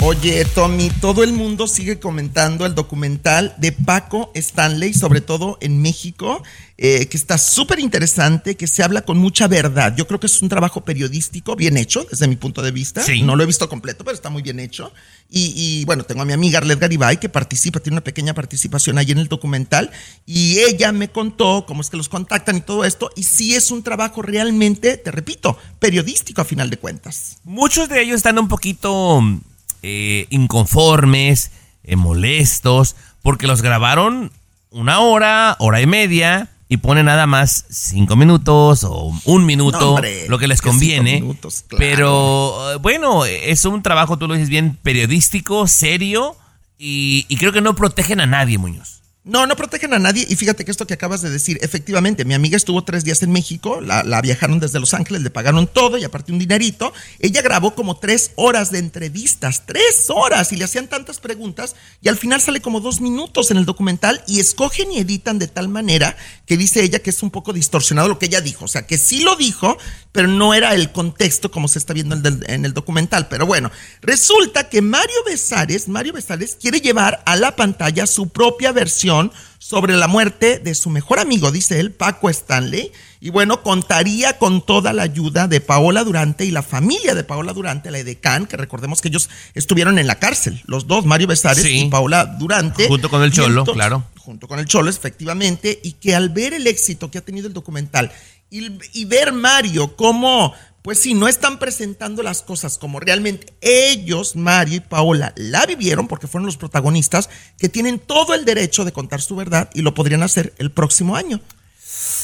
Oye, Tommy, todo el mundo sigue comentando el documental de Paco Stanley, sobre todo en México, eh, que está súper interesante, que se habla con mucha verdad. Yo creo que es un trabajo periodístico bien hecho, desde mi punto de vista. Sí. No lo he visto completo, pero está muy bien hecho. Y, y, bueno, tengo a mi amiga Arlet Garibay, que participa, tiene una pequeña participación ahí en el documental, y ella me contó cómo es que los contactan y todo esto, y sí es un trabajo realmente, te repito, periodístico a final de cuentas. Muchos de ellos están un poquito eh, inconformes, eh, molestos, porque los grabaron una hora, hora y media, y ponen nada más cinco minutos o un minuto, No, hombre, lo que les conviene. minutos, claro. Pero eh, bueno, es un trabajo, tú lo dices bien, periodístico, serio, y, y creo que no protegen a nadie, Muñoz. No, no protegen a nadie. Y fíjate que esto que acabas de decir, efectivamente, mi amiga estuvo tres días en México, la, viajaron desde Los Ángeles, le pagaron todo y aparte un dinerito. Ella grabó como tres horas de entrevistas, tres horas, y le hacían tantas preguntas, y al final sale como dos minutos en el documental y escogen y editan de tal manera que dice ella que es un poco distorsionado lo que ella dijo. O sea, que sí lo dijo, pero no era el contexto como se está viendo en el, en el documental. Pero bueno, resulta que Mario Besares, Mario Besares quiere llevar a la pantalla su propia versión sobre la muerte de su mejor amigo, dice él, Paco Stanley. Y bueno, contaría con toda la ayuda de Paola Durante y la familia de Paola Durante, la Edecán, que recordemos que ellos estuvieron en la cárcel, los dos, Mario Besares Sí. y Paola Durante. Junto con el Cholo, entonces- claro. Junto con el Cholo, efectivamente, y que al ver el éxito que ha tenido el documental y, y ver Mario cómo, pues sí, no están presentando las cosas como realmente ellos, Mario y Paola, la vivieron porque fueron los protagonistas que tienen todo el derecho de contar su verdad y lo podrían hacer el próximo año.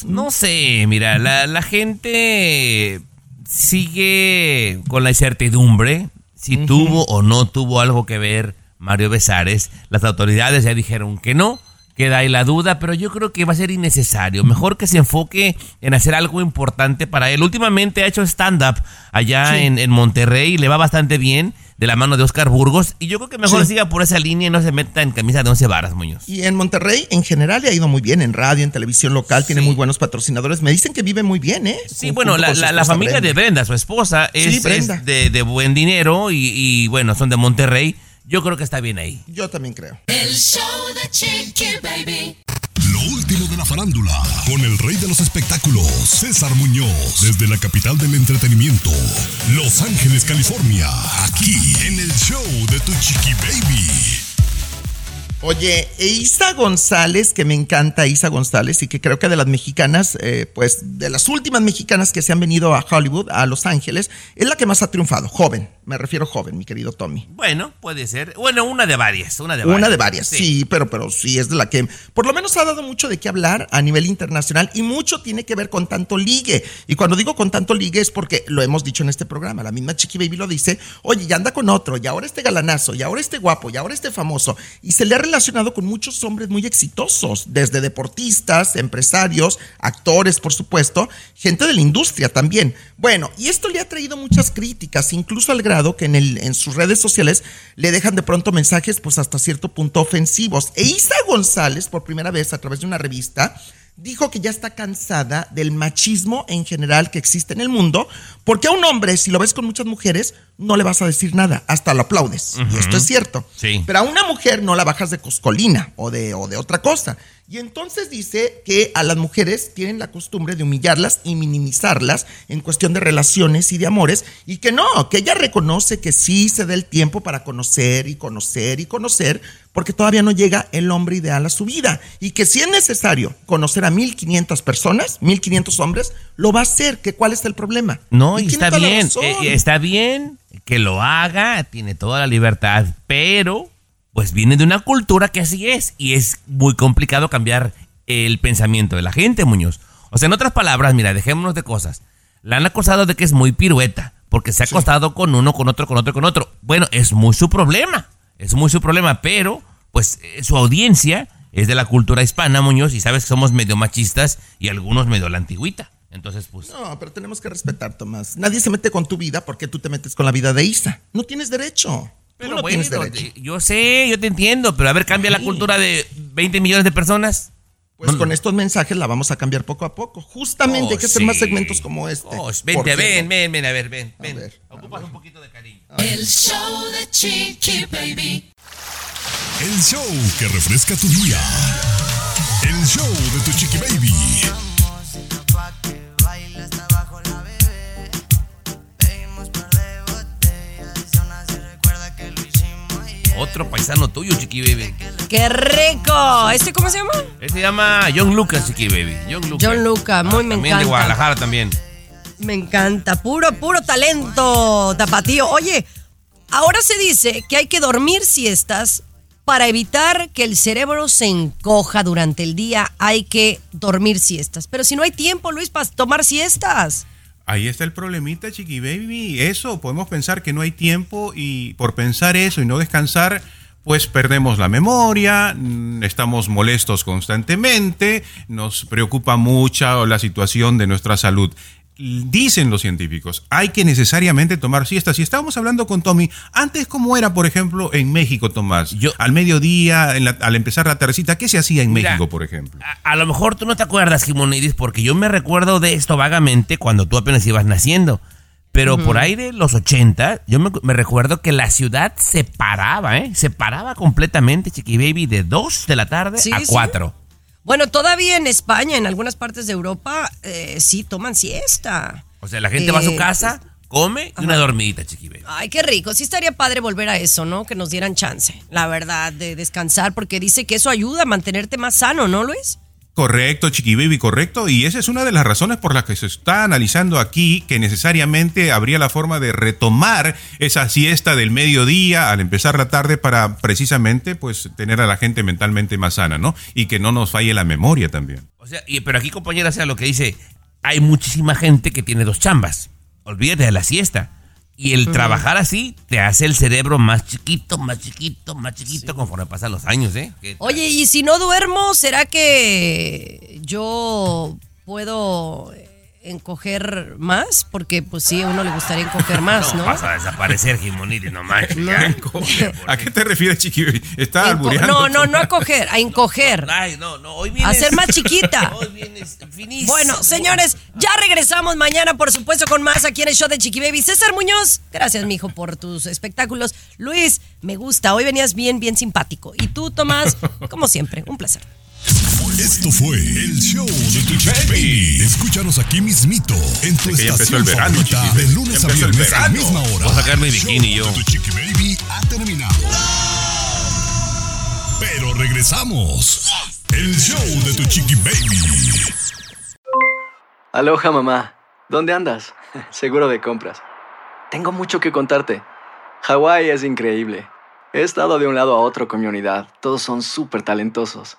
No sé, mira, la, la gente sigue con la incertidumbre si tuvo o no tuvo algo que ver Mario Besares. Las autoridades ya dijeron que no, queda ahí la duda, pero yo creo que va a ser innecesario. Mejor que se enfoque en hacer algo importante para él. Últimamente ha hecho stand-up allá Sí. en, en Monterrey y le va bastante bien de la mano de Oscar Burgos. Y yo creo que mejor Sí. siga por esa línea y no se meta en camisa de once varas, Muñoz. Y en Monterrey, en general, le ha ido muy bien en radio, en televisión local, tiene muy buenos patrocinadores. Me dicen que vive muy bien, ¿eh? Sí, bueno, la, la- familia de Brenda, su esposa, es, es de, de buen dinero y, y, bueno, son de Monterrey. Yo creo que está bien ahí. Yo también creo. El show de Chiqui Baby. Lo último de la farándula, con el rey de los espectáculos, César Muñoz, desde la capital del entretenimiento, Los Ángeles, California, aquí en el show de Tu Chiqui Baby. Oye, e Isa González, que me encanta Isa González y que creo que de las mexicanas, eh, pues de las últimas mexicanas que se han venido a Hollywood, a Los Ángeles, es la que más ha triunfado. Joven, me refiero joven, mi querido Tommy. Bueno, puede ser. Bueno, una de varias, una de varias. Una de varias, sí. pero, pero sí es de la que por lo menos ha dado mucho de qué hablar a nivel internacional y mucho tiene que ver con tanto ligue. Y cuando digo con tanto ligue es porque lo hemos dicho en este programa, la misma Chiqui Baby lo dice, oye, ya anda con otro, y ahora este galanazo, y ahora este guapo, y ahora este famoso. Y se le ha relacionado con muchos hombres muy exitosos, desde deportistas, empresarios, actores, por supuesto, gente de la industria también. Bueno, y esto le ha traído muchas críticas, incluso al grado que en, sus redes sociales le dejan de pronto mensajes, pues hasta cierto punto ofensivos. E Isa González, por primera vez a través de una revista, dijo que ya está cansada del machismo en general que existe en el mundo, porque a un hombre, si lo ves con muchas mujeres, no le vas a decir nada, hasta lo aplaudes. Y esto es cierto. Sí. Pero a una mujer no la bajas de coscolina o de, o de otra cosa. Y entonces dice que a las mujeres tienen la costumbre de humillarlas y minimizarlas en cuestión de relaciones y de amores, y que no, que ella reconoce que sí se da el tiempo para conocer y conocer y conocer, porque todavía no llega el hombre ideal a su vida, y que si es necesario conocer a 1500 personas, 1500 hombres, lo va a hacer, que cuál es el problema. No, y, está bien, eh, eh, está bien que lo haga, tiene toda la libertad, pero pues viene de una cultura que así es y es muy complicado cambiar el pensamiento de la gente, Muñoz. O sea, en otras palabras, mira, dejémonos de cosas. La han acusado de que es muy pirueta, porque se ha acostado con uno, con otro, con otro, con otro. Bueno, es muy su problema, es muy su problema, pero pues eh, su audiencia es de la cultura hispana, Muñoz, y sabes que somos medio machistas y algunos medio la antigüita. Entonces, pues... No, pero tenemos que respetar, Tomás. Nadie se mete con tu vida porque tú te metes con la vida de Isa. No tienes derecho. Pero no bueno, derecho. yo sé, yo te entiendo, pero a ver, cambia la cultura de 20 millones de personas. Pues con estos mensajes la vamos a cambiar poco a poco. Justamente Oh, hay que hacer más sí. segmentos como este. Oh, ¿Por vente, ven, ven, ven, a ver, ven, ven. Ocupas un poquito de cariño. El show de Chiqui Baby. El show que refresca tu día. El show de Tu Chiqui Baby. Otro paisano tuyo, Chiqui Baby. ¡Qué rico! ¿Este cómo se llama? Este se llama John Lucas, Chiqui Baby. John Lucas. John Luca, muy me También de encanta. Guadalajara también. Me encanta, puro, puro talento, tapatío. Oye, ahora se dice que hay que dormir siestas para evitar que el cerebro se encoja durante el día. Hay que dormir siestas. Pero si no hay tiempo, Luis, para tomar siestas. Ahí está el problemita, Chiqui Baby. Eso, podemos pensar que no hay tiempo y por pensar eso y no descansar, pues perdemos la memoria, mm, estamos molestos constantemente, nos preocupa mucho la situación de nuestra salud. Dicen los científicos, hay que necesariamente tomar siestas. Si estábamos hablando con Tommy, antes cómo era, por ejemplo, en México, Tomás, Yo- al mediodía, en la- al empezar la tardecita, ¿qué se hacía en Mira, México, por ejemplo? A, a lo mejor tú no te acuerdas, Jimonidis, porque yo me recuerdo de esto vagamente cuando tú apenas ibas naciendo. Pero por ahí de los 80, yo me, me recuerdo que la ciudad se paraba, ¿eh? Se paraba completamente, Chiqui Baby, de 2 de la tarde Sí, a sí. 4. Bueno, todavía en España, en algunas partes de Europa, eh, sí toman siesta. O sea, la gente va a su Eh, casa, come y una dormidita, Chiqui Baby. Ay, qué rico. Sí estaría padre volver a eso, ¿no? Que nos dieran chance, la verdad, de descansar, porque dice que eso ayuda a mantenerte más sano, ¿no, Luis? Correcto, Chiqui correcto. Y esa es una de las razones por las que se está analizando aquí que necesariamente habría la forma de retomar esa siesta del mediodía al empezar la tarde para precisamente pues tener a la gente mentalmente más sana, ¿no? Y que no nos falle la memoria también. O sea, y, pero aquí, compañera, sea lo que dice, hay muchísima gente que tiene dos chambas. Olvídate de la siesta. Y el trabajar así te hace el cerebro más chiquito, más chiquito, más chiquito conforme pasan los años, ¿eh? Oye, y si no duermo, ¿será que yo puedo encoger más? Porque, pues sí, a uno le gustaría encoger más, ¿no? Vas a desaparecer, Jimoniti, no manches. ¿A qué te refieres, Chiqui? Está Enco- albureando. no, no, no a coger, a encoger. Ay, no, no, hoy A vienes... ser más chiquita. Hoy vienes finísimo. Bueno, señores, ya regresamos mañana, por supuesto, con más aquí en el show de Chiqui Baby. César Muñoz, gracias, mijo, por tus espectáculos. Luis, me gusta. Hoy venías bien, bien simpático. Y tú, Tomás, como siempre, un placer. Esto fue el show de tu Chiqui Baby. Escúchanos aquí mismito en tu que estación el verano, favorita Chiqui. de lunes a viernes a la misma hora. Voy a sacar mi El bikini yo. tu Chiqui Baby ha terminado. Pero regresamos. El show de tu Chiqui Baby. Aloha mamá, ¿dónde andas? Seguro de compras. Tengo mucho que contarte. Hawái es increíble. He estado de un lado a otro con mi unidad. Todos son súper talentosos.